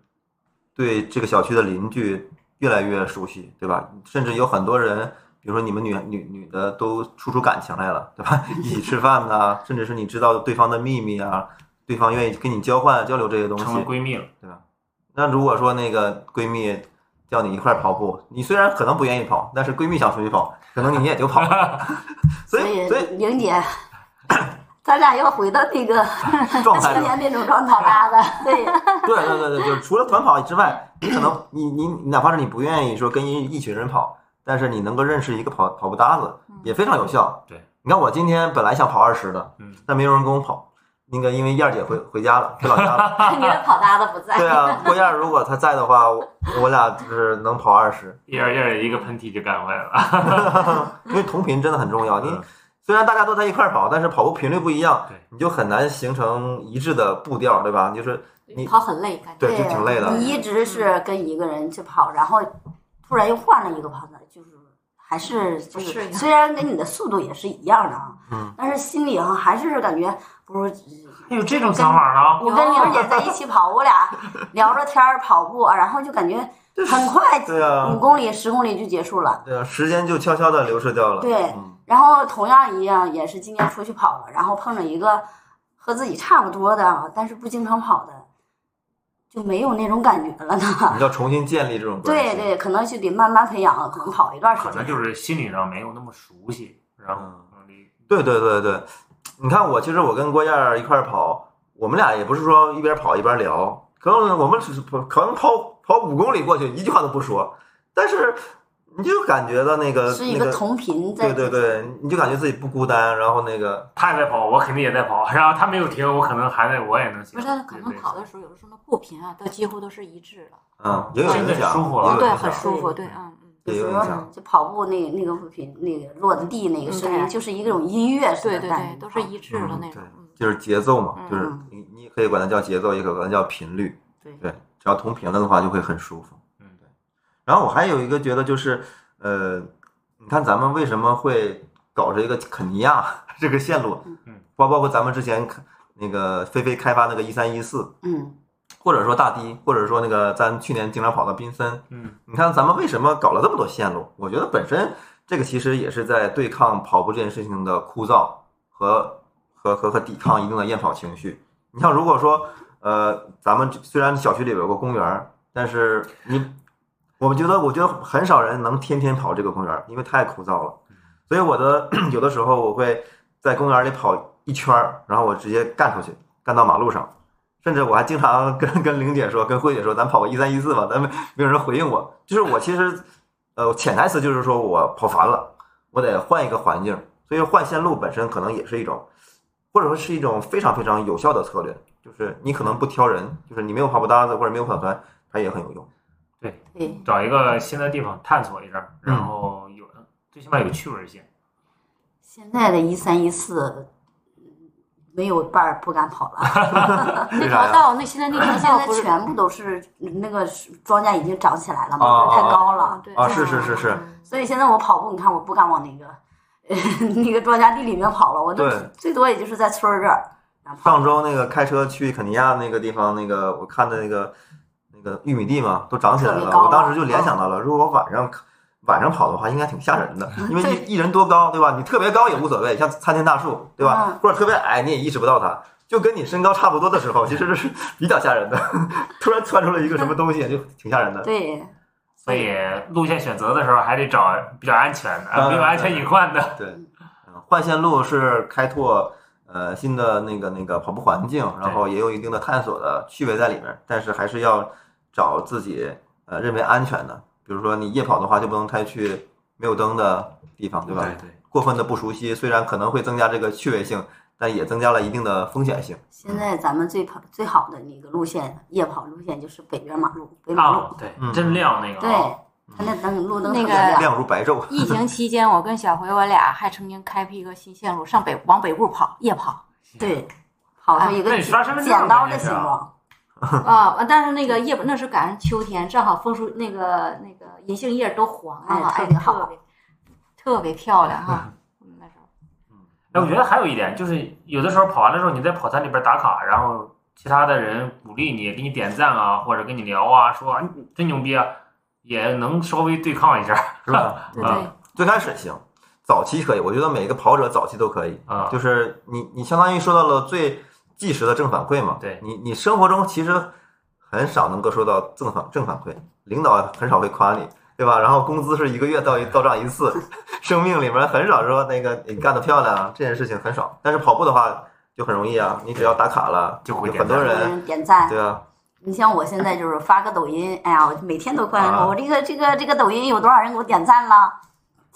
对这个小区的邻居越来越熟悉，对吧？甚至有很多人，比如说你们女女女的都处出感情来了，对吧？一起吃饭呐、甚至是你知道对方的秘密啊，对方愿意跟你交换交流这些东西成为。闺蜜了。那如果说那个闺蜜叫你一块跑步，你虽然可能不愿意跑，但是闺蜜想出去跑，可能你也就跑了。所以所以玲姐，咱俩要回到那个 状态青年那种状态搭的，对，对对对对，就是除了团跑之外，你可能你你你哪怕是你不愿意说跟一一群人跑，但是你能够认识一个跑跑步搭子，也非常有效。对，你看我今天本来想跑二十的，嗯，但没有人跟我跑，那个因为燕儿姐回回家了，回老家了。你的跑搭子不在。对啊，郭燕儿如果她在的话，我我俩就是能跑二十，燕儿一儿一个喷嚏就赶回来了。因为同频真的很重要。你嗯虽然大家都在一块儿跑，但是跑步频率不一样对，你就很难形成一致的步调，对吧？就是你跑很累，感觉对，就挺累的。你一直是跟一个人去跑，然后突然又换了一个跑团，就是还是就是虽然跟你的速度也是一样的啊，嗯，但是心里哈还是感觉不如还有这种想法呢？我跟玲姐在一起跑，我俩 聊着天儿跑步，然后就感觉很快，对啊五，公里、十公里就结束了。对啊，时间就悄悄的流逝掉了。对嗯然后同样一样，也是今年出去跑了，然后碰着一个和自己差不多的，但是不经常跑的，就没有那种感觉了呢。你要重新建立这种关系。对对，可能就得慢慢培养，可能跑一段时间。可能就是心理上没有那么熟悉，然后嗯对对对对，你看我其实我跟郭燕儿一块跑，我们俩也不是说一边跑一边聊，可能我们只是可能跑跑五公里过去一句话都不说，但是你就感觉到那个是一个，同频在对对对，你就感觉自己不孤单，然后那个他也在跑，我肯定也在跑，然后他没有停，我可能还在，我也能行。不是，他可能跑的时候，有的时候那步频啊，都几乎都是一致的。嗯也有真的影响，舒服啊对，很舒服，对，嗯嗯。有影响。就跑步那那个步频那个落的地那个声音，就是一种音乐似的，对对，对都是一致的那种。嗯，就是节奏嘛，嗯就是你你可以管它叫节奏，也可以管它叫频率。对对，只要同频了的话，就会很舒服。然后我还有一个觉得就是，呃，你看咱们为什么会搞这个肯尼亚 这个线路？嗯，包包括咱们之前那个飞飞开发那个一三一四，嗯，或者说大堤，或者说那个咱去年经常跑的宾森，嗯，你看咱们为什么搞了这么多线路？我觉得本身这个其实也是在对抗跑步这件事情的枯燥和和和和抵抗一定的厌跑情绪。你像如果说呃，咱们虽然小区里边有个公园，但是你我们觉得我觉得很少人能天天跑这个公园，因为太枯燥了。所以我的 有的时候我会在公园里跑一圈儿，然后我直接干出去，干到马路上。甚至我还经常跟 跟玲姐说，跟慧姐说，咱跑个一三一四吧，咱们没有人回应我。就是我其实，呃，潜台词就是说我跑烦了，我得换一个环境。所以换线路本身可能也是一种，或者说是一种非常非常有效的策略。就是你可能不挑人，就是你没有跑步搭子或者没有跑团，它也很有用。对，找一个新的地方探索一下，嗯。然后有最起码有趣味性。现在的一三一四没有伴儿不敢跑了，那条道，那现在那条现在道不是全部都是那个庄稼已经长起来了嘛，哦太高了，对。啊是是是是嗯。所以现在我跑步，你看我不敢往那个 那个庄稼地里面跑了，我就最多也就是在村儿这儿。上周那个开车去肯尼亚那个地方，那个我看的那个那个玉米地嘛，都长起来了。我当时就联想到了，如果我晚上晚上跑的话，应该挺吓人的，因为一一人多高，对吧？你特别高也无所谓，像参天大树，对吧嗯？或者特别矮，你也意识不到它。就跟你身高差不多的时候，其实是比较吓人的。突然窜出来一个什么东西，就挺吓人的。对，所以路线选择的时候还得找比较安全的，嗯没有安全隐患的。对，嗯换线路是开拓呃新的那个那个跑步环境，然后也有一定的探索的趣味在里面，但是还是要找自己呃认为安全的，比如说你夜跑的话，就不能太去没有灯的地方，对吧？对，过分的不熟悉，虽然可能会增加这个趣味性，但也增加了一定的风险性。现在咱们最跑最好的那个路线，夜跑路线就是北边马路，北马路。啊，对嗯，真亮那个对啊，，它那灯路灯特那个别亮。如白昼。疫情期间，我跟小辉我俩还曾经开辟一个新线路，上北往北部跑，夜跑对，跑出一个剪刀的形状。啊。但是那个叶那是赶上秋天，正好枫树那个那个银杏叶都黄了特别好特别特别漂亮哈。嗯，那时候哎，我觉得还有一点就是，有的时候跑完的时候，你在跑团里边打卡，然后其他的人鼓励你，给你点赞啊，或者跟你聊啊，说啊真牛逼啊，也能稍微对抗一下，是吧？对啊对，最开始行，早期可以，我觉得每个跑者早期都可以。啊，就是你你相当于说到了最即时的正反馈嘛。对你你生活中其实很少能够收到正反正反馈，领导很少会夸你，对吧？然后工资是一个月到一到账一次，生命里面很少说那个你干得漂亮这件事情很少。但是跑步的话就很容易啊，你只要打卡了，就会很多人，人点赞。对啊，你像我现在就是发个抖音，哎呀，我每天都关注啊我这个这个这个抖音有多少人给我点赞了。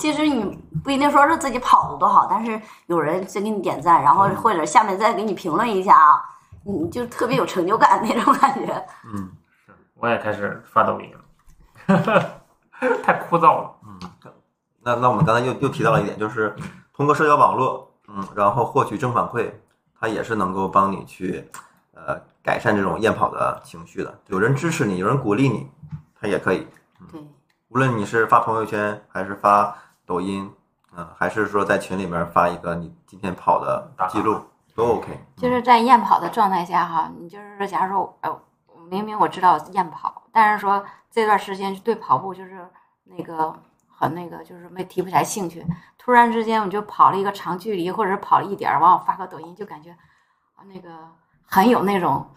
其实你不一定说是自己跑的多好，但是有人在给你点赞，然后嗯或者下面再给你评论一下啊，你就特别有成就感 那种感觉。嗯我也开始刷抖音了，太枯燥了。嗯。那那我们刚才又又提到了一点，就是通过社交网络，嗯，然后获取正反馈，它也是能够帮你去呃改善这种厌跑的情绪的。有人支持你，有人鼓励你，它也可以。对，无论你是发朋友圈，还是发抖音，嗯、还是说在群里面发一个你今天跑的记录，都 OK。就是在验跑的状态下哈，你就是说，假如说，呃，明明我知道验跑，但是说这段时间对跑步就是那个很那个，就是没提不起来兴趣。突然之间我就跑了一个长距离，或者是跑了一点儿，完我发个抖音，就感觉啊那个很有那种，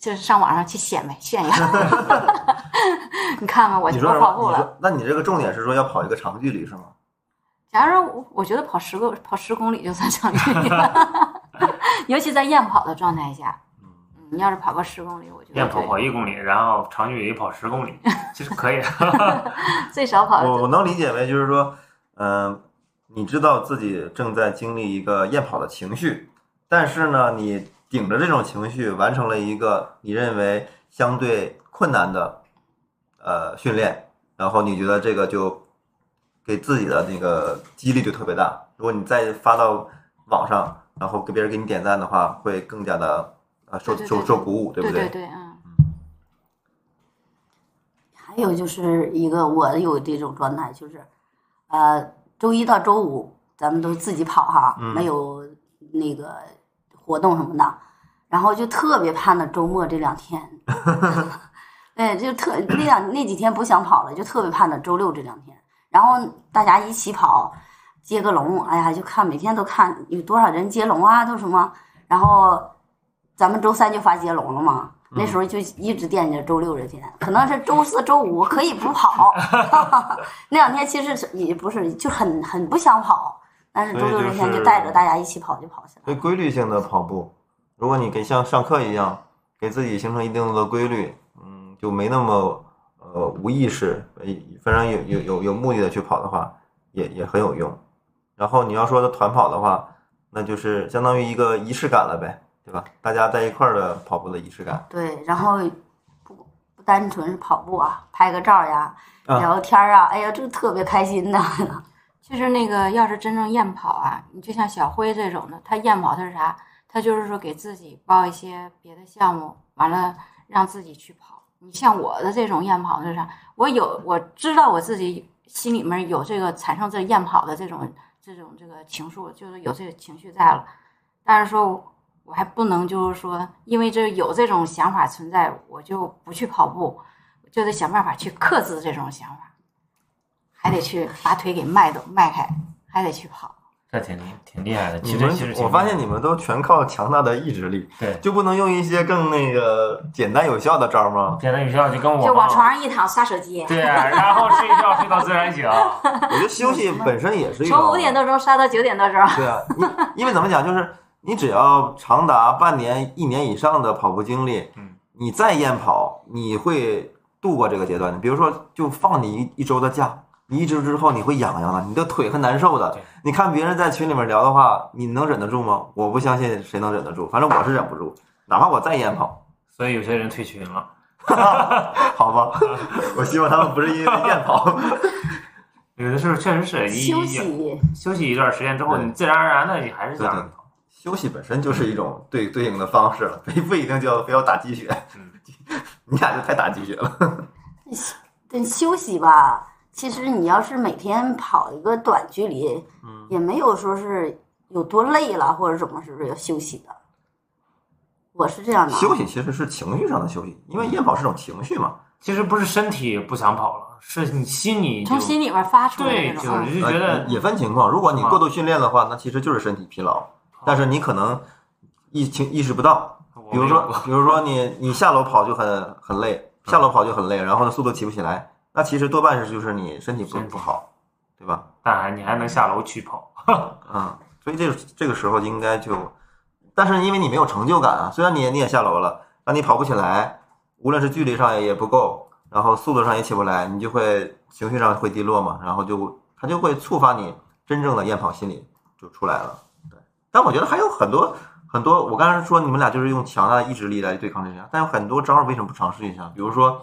就是上网上去显摆炫耀。你看看我就跑步了。那你这个重点是说要跑一个长距离是吗？假如说我我觉得跑十个跑十公里就算长距离了，尤其在厌跑的状态下。你要是跑个十公里，我觉得夜跑跑一公里，然后长距离跑十公里，其实可以。最少跑我我能理解为就是说，嗯、你知道自己正在经历一个厌跑的情绪，但是呢，你顶着这种情绪完成了一个你认为相对困难的呃训练，然后你觉得这个就给自己的那个激励就特别大。如果你再发到网上，然后给别人给你点赞的话，会更加的呃受受对对对。受鼓舞，对不对对？对，嗯，还有就是一个我有这种状态，就是呃，周一到周五咱们都自己跑哈，嗯。没有那个活动什么的，然后就特别盼着周末这两天，对，就特那两那几天不想跑了，就特别盼着周六这两天，然后大家一起跑，接个龙，哎呀，就看每天都看有多少人接龙啊，都什么，然后咱们周三就发接龙了嘛。那时候就一直惦记着周六这天，可能是周四周五可以不跑，那两天其实是也不是就很很不想跑，但是周六这天就带着大家一起跑就跑起来了。对规律性的跑步，如果你给像上课一样，给自己形成一定的规律，嗯，就没那么呃无意识，呃非常有有有有目的的去跑的话，也也很有用。然后你要说的团跑的话，那就是相当于一个仪式感了呗，对吧？大家在一块儿的跑步的仪式感。对，然后不不单纯是跑步啊，拍个照呀，啊聊天啊，哎呀，这特别开心的。其实那个要是真正验跑啊，你就像小辉这种的，他验跑他是啥？他就是说给自己报一些别的项目，完了让自己去跑。你像我的这种厌跑就是？我有我知道我自己心里面有这个产生这厌跑的这种这种这个情绪，就是有这个情绪在了，但是说我还不能就是说因为这有这种想法存在，我就不去跑步，就得想办法去克制这种想法。还得去把腿给迈动迈开，还得去跑。这挺厉挺厉害的。你们其实其实我发现你们都全靠强大的意志力，对就不能用一些更那个简单有效的招吗？简单有效就跟我就往床上一躺刷手机，对，啊然后睡觉睡到自然醒。我觉得休息本身也是一种从五点多钟刷到九点多钟。对啊，因因为怎么讲，就是你只要长达半年、一年以上的跑步经历，嗯，你再厌跑，你会度过这个阶段的。比如说，就放你一一周的假，你一直之后你会痒痒的，你的腿很难受的。你看别人在群里面聊的话，你能忍得住吗？我不相信谁能忍得住，反正我是忍不住，哪怕我再厌跑，所以有些人退群了。好吧，我希望他们不是因为厌跑。有的时候确实是一休息，休息一段时间之后，你自然而然的你还是这对对样。休息本身就是一种对对应的方式了，不不一定就要非要打鸡血。嗯你俩就太打鸡血了。你休息吧，其实你要是每天跑一个短距离，嗯也没有说是有多累了或者怎么是不是要休息的。我是这样的啊，休息其实是情绪上的休息，因为夜跑是种情绪嘛。其实不是身体不想跑了，是你心里从心里边发出来的对，就是就觉得呃也分情况，如果你过度训练的话，那其实就是身体疲劳，但是你可能意情意识不到。比如说比如说你你下楼跑就很很累，下楼跑就很累，然后呢速度起不起来，那其实多半是就是你身体不不好，对吧？但还你还能下楼去跑，嗯，所以这个这个时候应该就，但是因为你没有成就感啊，虽然你也你也下楼了，但你跑不起来，无论是距离上也不够，然后速度上也起不来，你就会情绪上会低落嘛，然后就它就会触发你真正的厌跑心理就出来了。对，但我觉得还有很多很多，我刚才说你们俩就是用强大的意志力来对抗这些，但有很多招儿为什么不尝试一下？比如说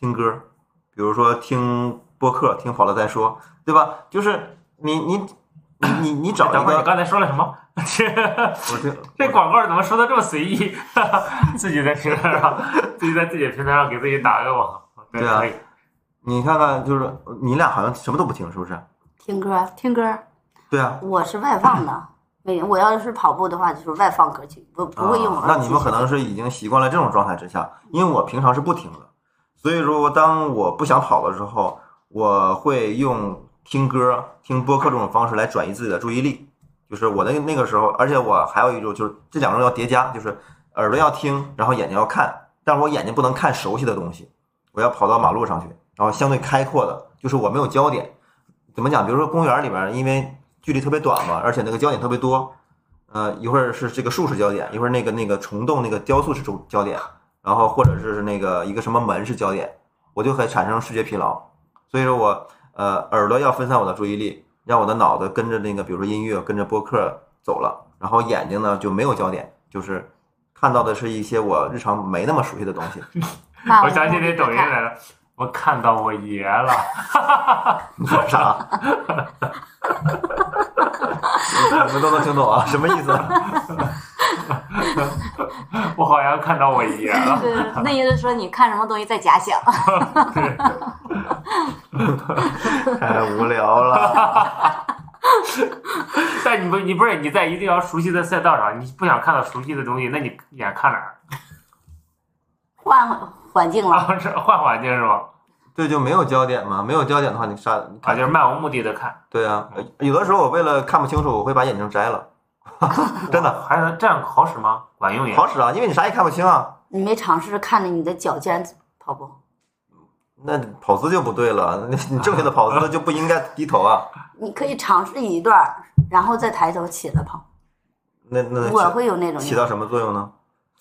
听歌，比如说听播客，听好了再说，对吧？就是你你你你你找一个，等会儿你刚才说了什么？这我听这广告怎么说的这么随意？自己在平台上，自己在自己的平台上给自己打个网。对啊你看看，就是你俩好像什么都不听，是不是？听歌，听歌，对啊，我是外放的。每我要是跑步的话，就是外放歌曲，不不会用啊。那你们可能是已经习惯了这种状态之下，因为我平常是不听的，所以说当我不想跑的时候，我会用听歌、听播客这种方式来转移自己的注意力。就是我那个那个时候，而且我还有一种就是这两种要叠加，就是耳朵要听，然后眼睛要看，但是我眼睛不能看熟悉的东西，我要跑到马路上去，然后相对开阔的，就是我没有焦点。怎么讲？比如说公园里边，因为距离特别短嘛，而且那个焦点特别多，呃，一会儿是这个树是焦点，一会儿那个那个虫洞那个雕塑是中焦点，然后或者是那个一个什么门是焦点，我就会产生视觉疲劳。所以说我呃耳朵要分散我的注意力，让我的脑子跟着那个比如说音乐跟着播客走了，然后眼睛呢就没有焦点，就是看到的是一些我日常没那么熟悉的东西。我想起那抖音来了，我看到我爷了，你说啥？你们都能听懂啊？什么意思？我好像看到我爷了。对，那意思说你看什么东西在假想。太 无聊了。但你不，你不是你在一定要熟悉的赛道上，你不想看到熟悉的东西，那你眼看哪儿？换环境了，啊，是换环境是吧？对，就没有焦点嘛，没有焦点的话，你啥？就是漫无目的的看，对啊，有的时候我为了看不清楚，我会把眼镜摘了，真的还能这样好使吗？管用也好使啊，因为你啥也看不清啊。你没尝试看着你的脚尖跑步？那跑姿就不对了，你你正确的跑姿就不应该低头啊。你可以尝试一段，然后再抬头起来跑。那那我会有那种起到什么作用呢？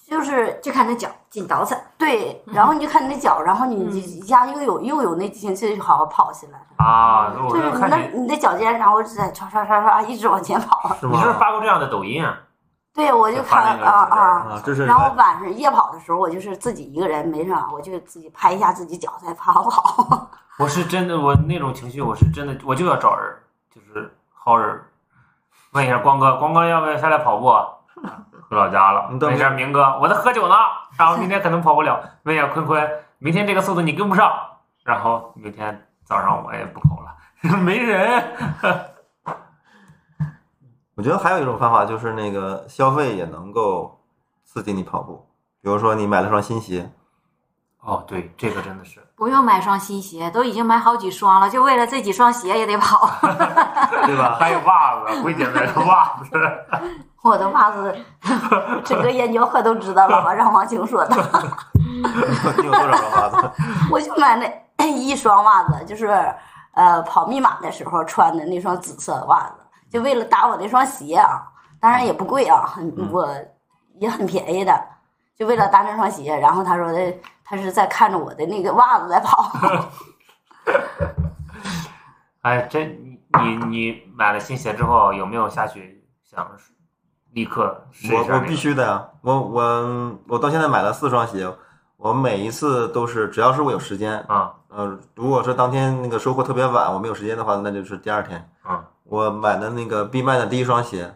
就是就看那脚紧倒饬，对，然后你就看你的脚，然后你嗯一下又有又有那劲气，好好跑起来了。啊！就是你就看你，的脚尖，然后在唰唰唰唰一直往前跑。是 你是不是？发过这样的抖音啊？对，我就看啊啊。是然后晚上夜跑的时候，我就是自己一个人没啥，我就自己拍一下自己脚再跑跑。我是真的，我那种情绪，我是真的，我就要找人，就是薅人。问一下光哥，光哥要不要下来跑步？回老家了。你等一下明哥，我在喝酒呢，然后明天可能跑不了。问一下坤坤，明天这个速度你跟不上，然后明天早上我也不跑了，没人。我觉得还有一种方法就是那个消费也能够刺激你跑步，比如说你买了双新鞋，哦，对，这个真的是，不用买双新鞋，都已经买好几双了，就为了这几双鞋也得跑。对吧？还有袜子，辉姐买的袜子。我的袜子，整个燕郊河都知道了吧？让王晴说的，你有多少双袜子？我就买那一双袜子，就是呃跑密码的时候穿的那双紫色的袜子，就为了搭我那双鞋啊。当然也不贵啊，很我也很便宜的，就为了搭那双鞋。然后他说的，他是在看着我的那个袜子在跑。哎，这你你你买了新鞋之后，有没有下去想立刻试一下、那个？我我必须的呀，我我我到现在买了四双鞋，我每一次都是只要是我有时间，啊呃，如果是当天那个收获特别晚，我没有时间的话，那就是第二天。啊我买的那个必卖的第一双鞋，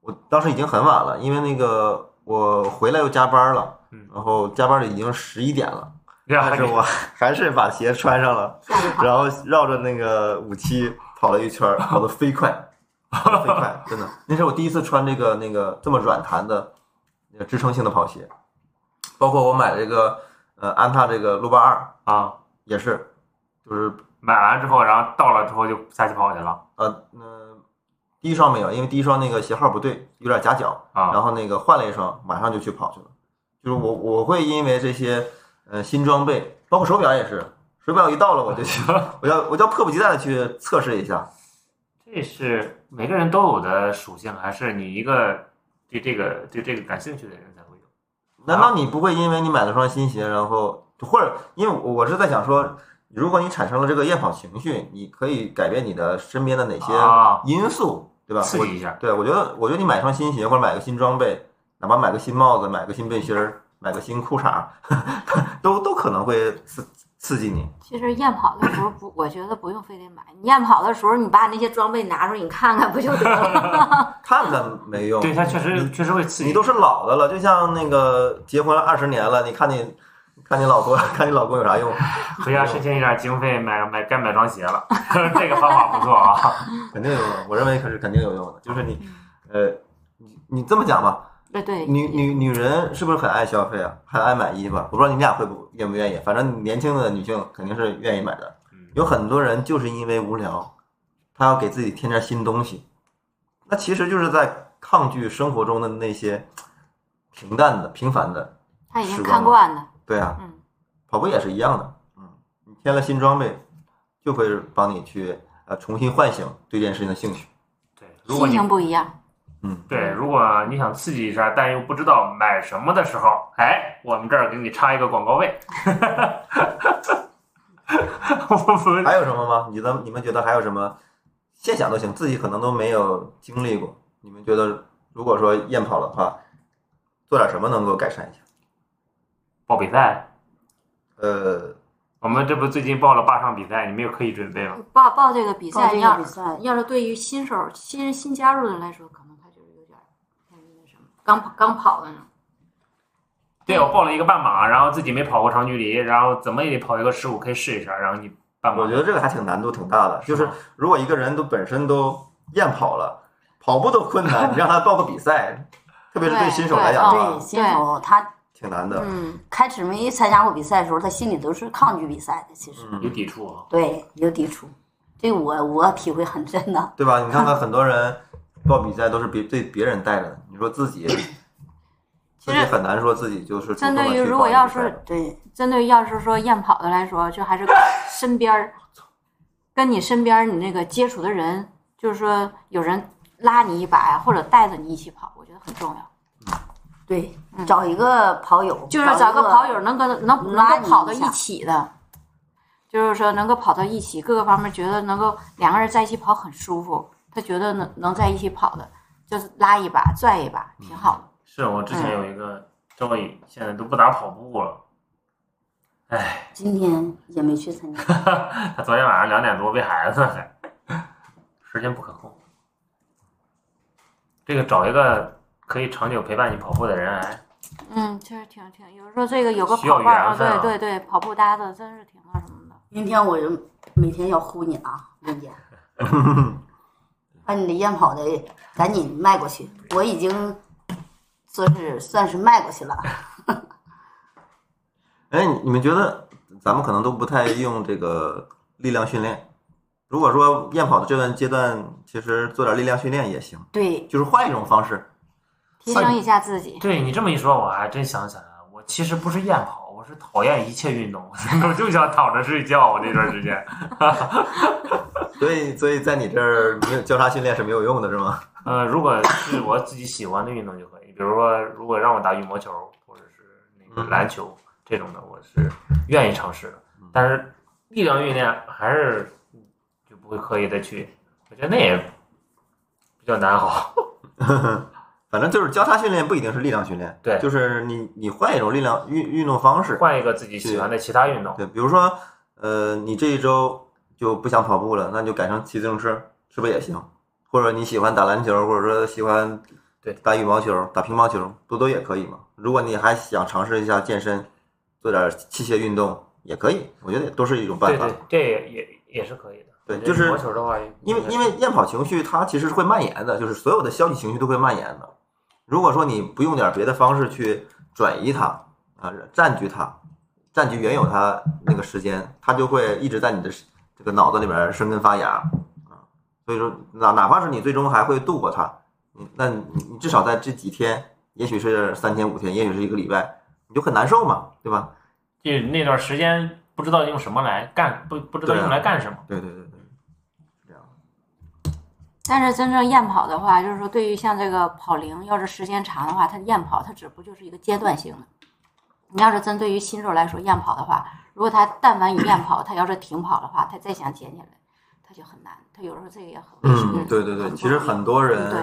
我当时已经很晚了，因为那个我回来又加班了嗯，然后加班的已经十一点了，然后你但是我还是把鞋穿上了，然后绕着那个五七跑了一圈，跑得飞快，跑得飞快，真的，那是我第一次穿这个那个这么软弹的那个支撑性的跑鞋，包括我买这个呃安踏这个路霸二啊，也是，就是买完之后，然后到了之后就下去跑去了。呃那、第一双没有，因为第一双那个鞋号不对，有点夹脚，啊然后那个换了一双，马上就去跑去了。就是我我会因为这些呃新装备，包括手表也是，手表一到了我就去，我要我就要迫不及待的去测试一下。这是每个人都有的属性，还是你一个对这个对这个感兴趣的人才会有？难道你不会因为你买了双新鞋，然后或者因为我我是在想说，如果你产生了这个厌跑情绪，你可以改变你的身边的哪些啊因素，对吧？刺激一下对，我觉得我觉得你买双新鞋或者买个新装备，哪怕买个新帽子、买个新背心儿、买个新裤衩，都都可能会刺刺激你。其实验跑的时候不，我觉得不用非得买。你验跑的时候，你把那些装备拿出来，你看看不就得了？看看没用，对，它确实确实会刺激。你都是老的了，就像那个结婚二十年了，你看你看你老公 看你老公有啥用？回家申请一点经费，买买该买双鞋了。这个方法不错啊。肯定有用，我认为可是肯定有用的。就是你，呃，你你这么讲吧，对对，女女女人是不是很爱消费啊？很爱买衣服啊？我不知道你们俩会不愿不愿意，反正年轻的女性肯定是愿意买的。嗯有很多人就是因为无聊，他要给自己添点新东西，那其实就是在抗拒生活中的那些平淡的、平凡的。他已经时光看惯了。对啊，嗯，跑步也是一样的，嗯，你添了新装备，就会帮你去呃重新唤醒对这件事情的兴趣。对，如果心你情不一样。嗯，对，如果你想刺激一下，但又不知道买什么的时候，哎，我们这儿给你插一个广告位。还有什么吗？你的你们觉得还有什么现想都行，自己可能都没有经历过。你们觉得如果说验跑的话，做点什么能够改善一下？报比赛，呃，我们这不最近报了八场比赛，你们有可以准备吗？报报这个比赛，这个要比赛要是对于新手新新加入的人来说，可能他就是有点太那什么，刚跑刚跑的呢。对，我报了一个半马，然后自己没跑过长距离，然后怎么也得跑一个十五 K 试一下，然后你半马。我觉得这个还挺难度挺大的。就是如果一个人都本身都厌跑了，跑步都困难，你让他报个比赛，特别是对新手来讲的对话，新手他挺难的。嗯，开始没参加过比赛的时候，他心里都是抗拒比赛的，其实有抵触啊。对有抵触。这我我体会很深的。对吧？你看看很多人报比赛都是别对别人带着的，你说自己 其实很难说自己就是针对于如果要是对，针对于要是说验跑的来说，就还是身边儿跟你身边你那个接触的人，就是说有人拉你一把呀，或者带着你一起跑，我觉得很重要。对，找一个跑友，嗯就是找个个跑友能跟能能够跑到一起的，就是说能够跑到一起，各个方面觉得能够两个人在一起跑很舒服，他觉得能能在一起跑的，就是拉一把拽一把，挺好的。是我之前有一个周易，现在都不咋跑步了。哎，今天也没去参加。他昨天晚上两点多喂孩子还，时间不可控。这个找一个可以长久陪伴你跑步的人，哎，嗯，确实挺挺，有时候这个有个跑伴啊，对对对，跑步搭子真是挺那什么的。明天我就每天要呼你啊，林姐，把你的验跑的赶紧迈过去，我已经算是算是迈过去了。哎，你你们觉得咱们可能都不太用这个力量训练。如果说验跑的这段阶段，其实做点力量训练也行，对，就是换一种方式。提升一下自己，对你这么一说，我还真想起来了，我其实不是厌跑，我是讨厌一切运动，我就想躺着睡觉。我这段时间，所以，所以在你这儿没有交叉训练是没有用的，是吗？呃，如果是我自己喜欢的运动就可以，比如说，如果让我打羽毛球或者是那个篮球这种的，我是愿意尝试的。但是力量训练还是就不会刻意的去，我觉得那也比较难熬。反正就是交叉训练不一定是力量训练，对就是你你换一种力量运运动方式，换一个自己喜欢的其他运动，对，比如说，呃，你这一周就不想跑步了，那就改成骑自行车，是不是也行？或者你喜欢打篮球，或者说喜欢对打羽毛球、打乒乓球，不都也可以吗？如果你还想尝试一下健身，做点器械运动也可以，我觉得都是一种办法对对。，这也也也是可以的。对就是羽毛球的话，因为因为厌跑情绪它其实是会蔓延的，就是所有的消极情绪都会蔓延的。如果说你不用点别的方式去转移它啊，占据它，占据原有它那个时间，它就会一直在你的这个脑子里边生根发芽啊。所以说，哪哪怕是你最终还会度过它，你那你你至少在这几天，也许是三天五天，也许是一个礼拜，你就很难受嘛，对吧？就那段时间不知道用什么来干，不不知道用来干什么。对对对。但是真正验跑的话，就是说对于像这个跑龄，要是时间长的话，它验跑它只不过就是一个阶段性的。你要是针对于新手来说验跑的话，如果他但凡一验跑，他要是停跑的话，他再想捡起来，他就很难。他有时候这个也很危险。嗯，对对对，其实很多人。对，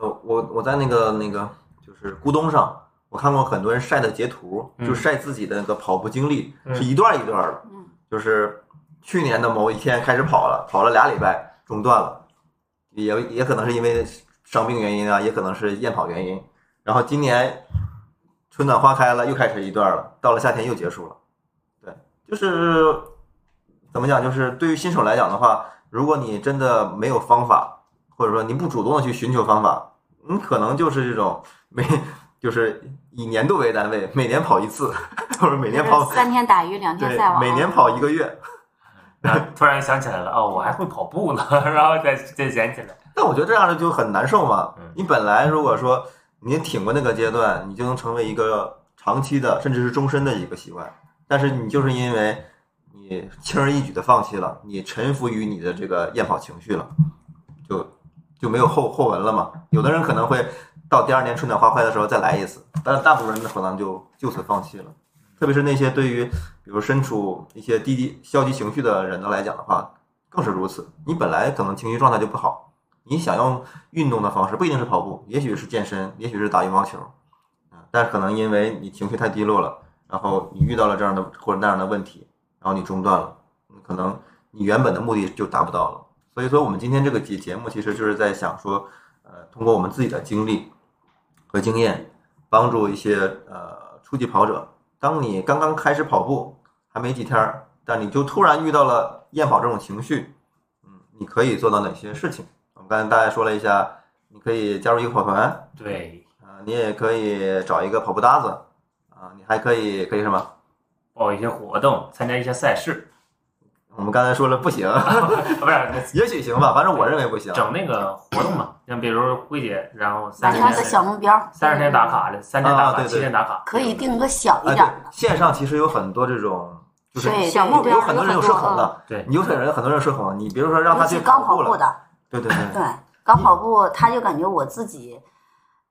呃，我我在那个那个就是咕咚上，我看过很多人晒的截图，嗯就晒自己的那个跑步经历，嗯是一段一段的，嗯，就是去年的某一天开始跑了，跑了俩礼拜中断了，也也可能是因为伤病原因啊，也可能是验跑原因，然后今年春暖花开了，又开始一段了，到了夏天又结束了，对，就是怎么讲，就是对于新手来讲的话，如果你真的没有方法。或者说你不主动的去寻求方法，你可能就是这种每就是以年度为单位，每年跑一次，或者每年跑三天打鱼两天晒网，每年跑一个月。然后突然想起来了，哦，我还会跑步呢，然后再再捡起来。但我觉得这样的就很难受嘛嗯。你本来如果说你挺过那个阶段，你就能成为一个长期的，甚至是终身的一个习惯。但是你就是因为你轻而易举的放弃了，你臣服于你的这个厌跑情绪了，就就没有后后文了嘛。有的人可能会到第二年春暖花开的时候再来一次，但是大部分人可能就就此放弃了。特别是那些对于比如身处一些低低消极情绪的人的来讲的话，更是如此。你本来可能情绪状态就不好，你想用运动的方式，不一定是跑步，也许是健身，也许是打羽毛球，但是可能因为你情绪太低落了，然后你遇到了这样的或者那样的问题，然后你中断了，可能你原本的目的就达不到了。所以说，我们今天这个节节目其实就是在想说，呃，通过我们自己的经历和经验，帮助一些呃初级跑者。当你刚刚开始跑步，还没几天儿，但你就突然遇到了厌跑这种情绪，嗯，你可以做到哪些事情？我们刚才大概说了一下，你可以加入一个跑团，对，啊，你也可以找一个跑步搭子，啊，你还可以可以什么？报一些活动，参加一些赛事，我们刚才说了不行，不是 也许行吧，反正我认为不行。整那个活动嘛，像比如辉姐，然后三十天的天小目标三十天打卡的，三天打卡，七天打卡，可以定个小一哎，点的，，线上其实有很多这种，就是对小目标有很多人有社恐的，对你有很多人很多人有社恐，你比如说让他去刚跑步了，步的，对对对，对，刚跑步他就感觉我自己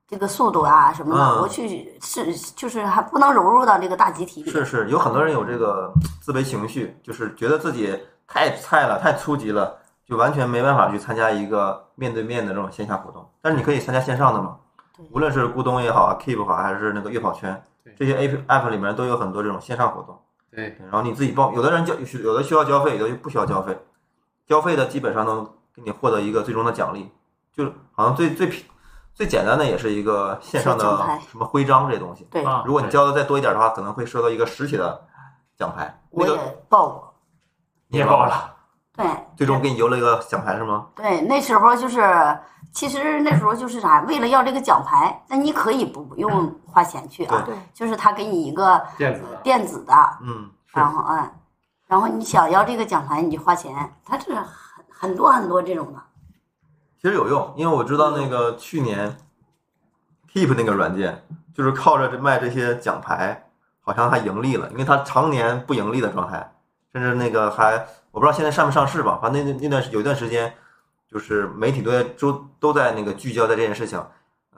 这个速度啊什么的，嗯我去是就是还不能融入到这个大集体里。是是，有很多人有这个自卑情绪，就是觉得自己太菜了、太初级了，就完全没办法去参加一个面对面的这种线下活动。但是你可以参加线上的嘛对，无论是咕咚也好啊，Keep 好，还是那个月跑圈对，这些 App App 里面都有很多这种线上活动。对，然后你自己报，有的人交，有的需要交费，有的不需要交费。交费的基本上能给你获得一个最终的奖励，就好像最最平最简单的也是一个线上的什么徽章这些东西。对，啊如果你交的再多一点的话，可能会收到一个实体的奖牌。那个我也报过。你也报了，对。最终给你邮了一个奖牌是吗？对，那时候就是，其实那时候就是啥，为了要这个奖牌，那你可以不不用花钱去啊，对，就是他给你一个电子的，电子的，嗯，然后嗯，然后你想要这个奖牌，你就花钱，他是很很多很多这种的。其实有用，因为我知道那个去年 Keep 那个软件就是靠着这卖这些奖牌，好像还盈利了，因为它常年不盈利的状态，甚至那个还我不知道现在上没上市吧，反正那那段时有一段时间，就是媒体都在都都在那个聚焦在这件事情，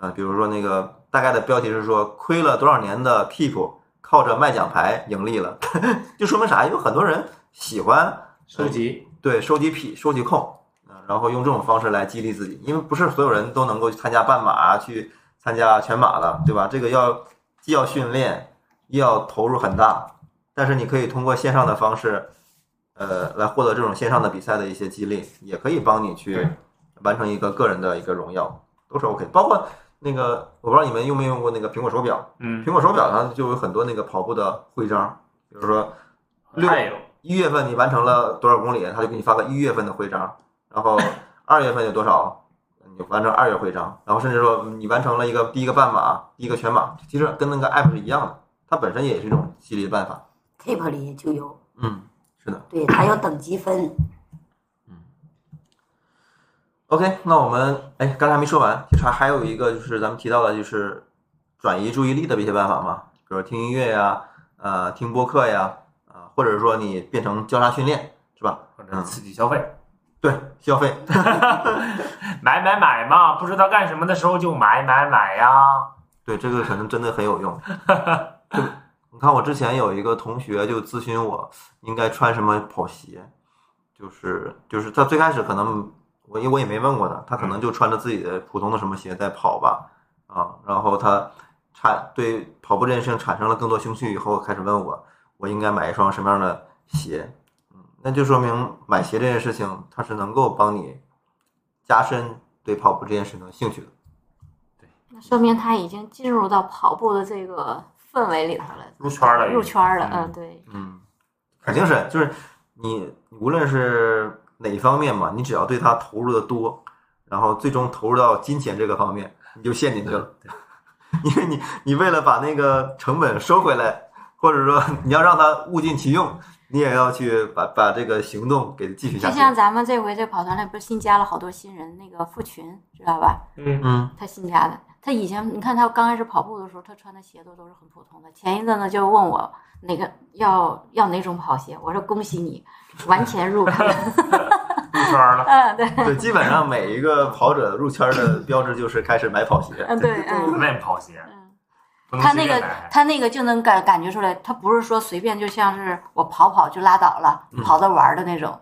呃，比如说那个大概的标题是说亏了多少年的 Keep 靠着卖奖牌盈利了，就说明啥？有很多人喜欢收集，对，收集癖、收集控，啊，然后用这种方式来激励自己，因为不是所有人都能够参加半马、去参加全马的，对吧？这个要既要训练，又要投入很大，但是你可以通过线上的方式，呃，来获得这种线上的比赛的一些激励，也可以帮你去完成一个个人的一个荣耀，都是 OK。包括那个，我不知道你们用没用过那个苹果手表，嗯，苹果手表上就有很多那个跑步的徽章，比如说六一月份你完成了多少公里，他就给你发个一月份的徽章，然后二月份有多少，你完成二月徽章，然后甚至说你完成了一个第一个半马、第一个全马，其实跟那个 app 是一样的，它本身也是一种激励办法。Keep 里就有，嗯，是的。对，它有等级分。OK，那我们哎，刚才还没说完，其实还还有一个就是咱们提到的，就是转移注意力的一些办法嘛，比如听音乐呀，呃，听播客呀，啊、或者说你变成交叉训练，是吧？或者刺激消费，对，消费，买买买嘛，不知道干什么的时候就买买买呀，对，这个可能真的很有用。就你看，我之前有一个同学就咨询我应该穿什么跑鞋，就是就是他最开始可能我因为我也没问过他，他可能就穿着自己的普通的什么鞋在跑吧，啊，然后他产对跑步这件事情产生了更多兴趣以后，开始问我我应该买一双什么样的鞋，嗯，那就说明买鞋这件事情它是能够帮你加深对跑步这件事情的兴趣的。对那说明他已经进入到跑步的这个氛围里头了，入圈了，入圈了。嗯嗯，对，嗯，肯定是，就是你无论是哪一方面嘛，你只要对它投入的多，然后最终投入到金钱这个方面，你就陷进去了。因为你你为了把那个成本收回来，或者说你要让它物尽其用，你也要去把把这个行动给继续下去。就像咱们这回这跑团里不是新加了好多新人，那个付群知道吧？嗯，嗯，他新加的，他以前你看他刚开始跑步的时候，他穿的鞋子都是很普通的。前一阵子就问我哪个要要哪种跑鞋，我说恭喜你，完全入坑。圈了。嗯，对，对，基本上每一个跑者入圈的标志就是开始买跑鞋。嗯，对，嗯。卖跑鞋，嗯，他那个他那个就能感感觉出来，他不是说随便就像是我跑跑就拉倒了，嗯跑着玩的那种。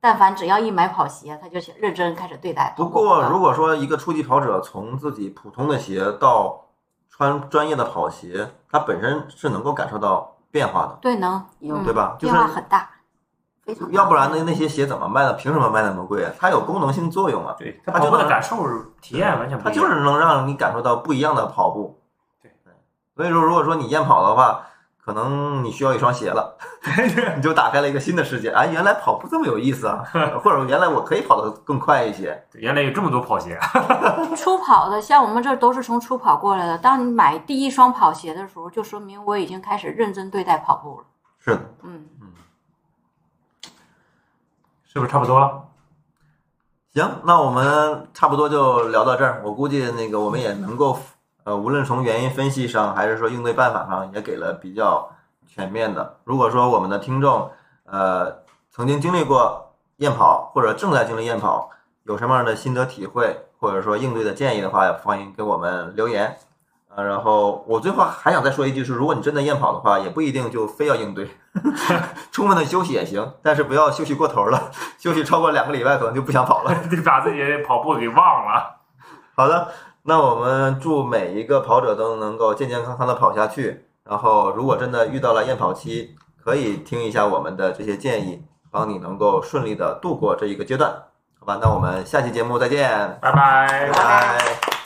但凡只要一买跑鞋，他就认真开始对待不。过，如果说一个初级跑者从自己普通的鞋到穿专业的跑鞋，他本身是能够感受到变化的，对能有嗯对吧？变化很大。非常要不然那那些鞋怎么卖的？凭什么卖那么贵啊？它有功能性作用啊，对它就能感受体验完全不一样。它就是能让你感受到不一样的跑步。对所以说，如果说你验跑的话，可能你需要一双鞋了，你就打开了一个新的世界。哎，原来跑步这么有意思啊！或者原来我可以跑得更快一些。对原来有这么多跑鞋，初跑的，像我们这都是从初跑过来的。当你买第一双跑鞋的时候，就说明我已经开始认真对待跑步了。是的，嗯嗯，是不是差不多了？行，那我们差不多就聊到这儿。我估计那个我们也能够，呃，无论从原因分析上，还是说应对办法上，也给了比较全面的。如果说我们的听众，呃，曾经经历过验跑，或者正在经历验跑，有什么样的心得体会，或者说应对的建议的话，也欢迎给我们留言。呃，然后我最后还想再说一句是，如果你真的验跑的话，也不一定就非要应对，充分的休息也行，但是不要休息过头了，休息超过两个礼拜可能就不想跑了。得把自己跑步给忘了。好的，那我们祝每一个跑者都能够健健康康的跑下去。然后，如果真的遇到了验跑期，可以听一下我们的这些建议，帮你能够顺利的度过这一个阶段。好吧，那我们下期节目再见，拜拜拜拜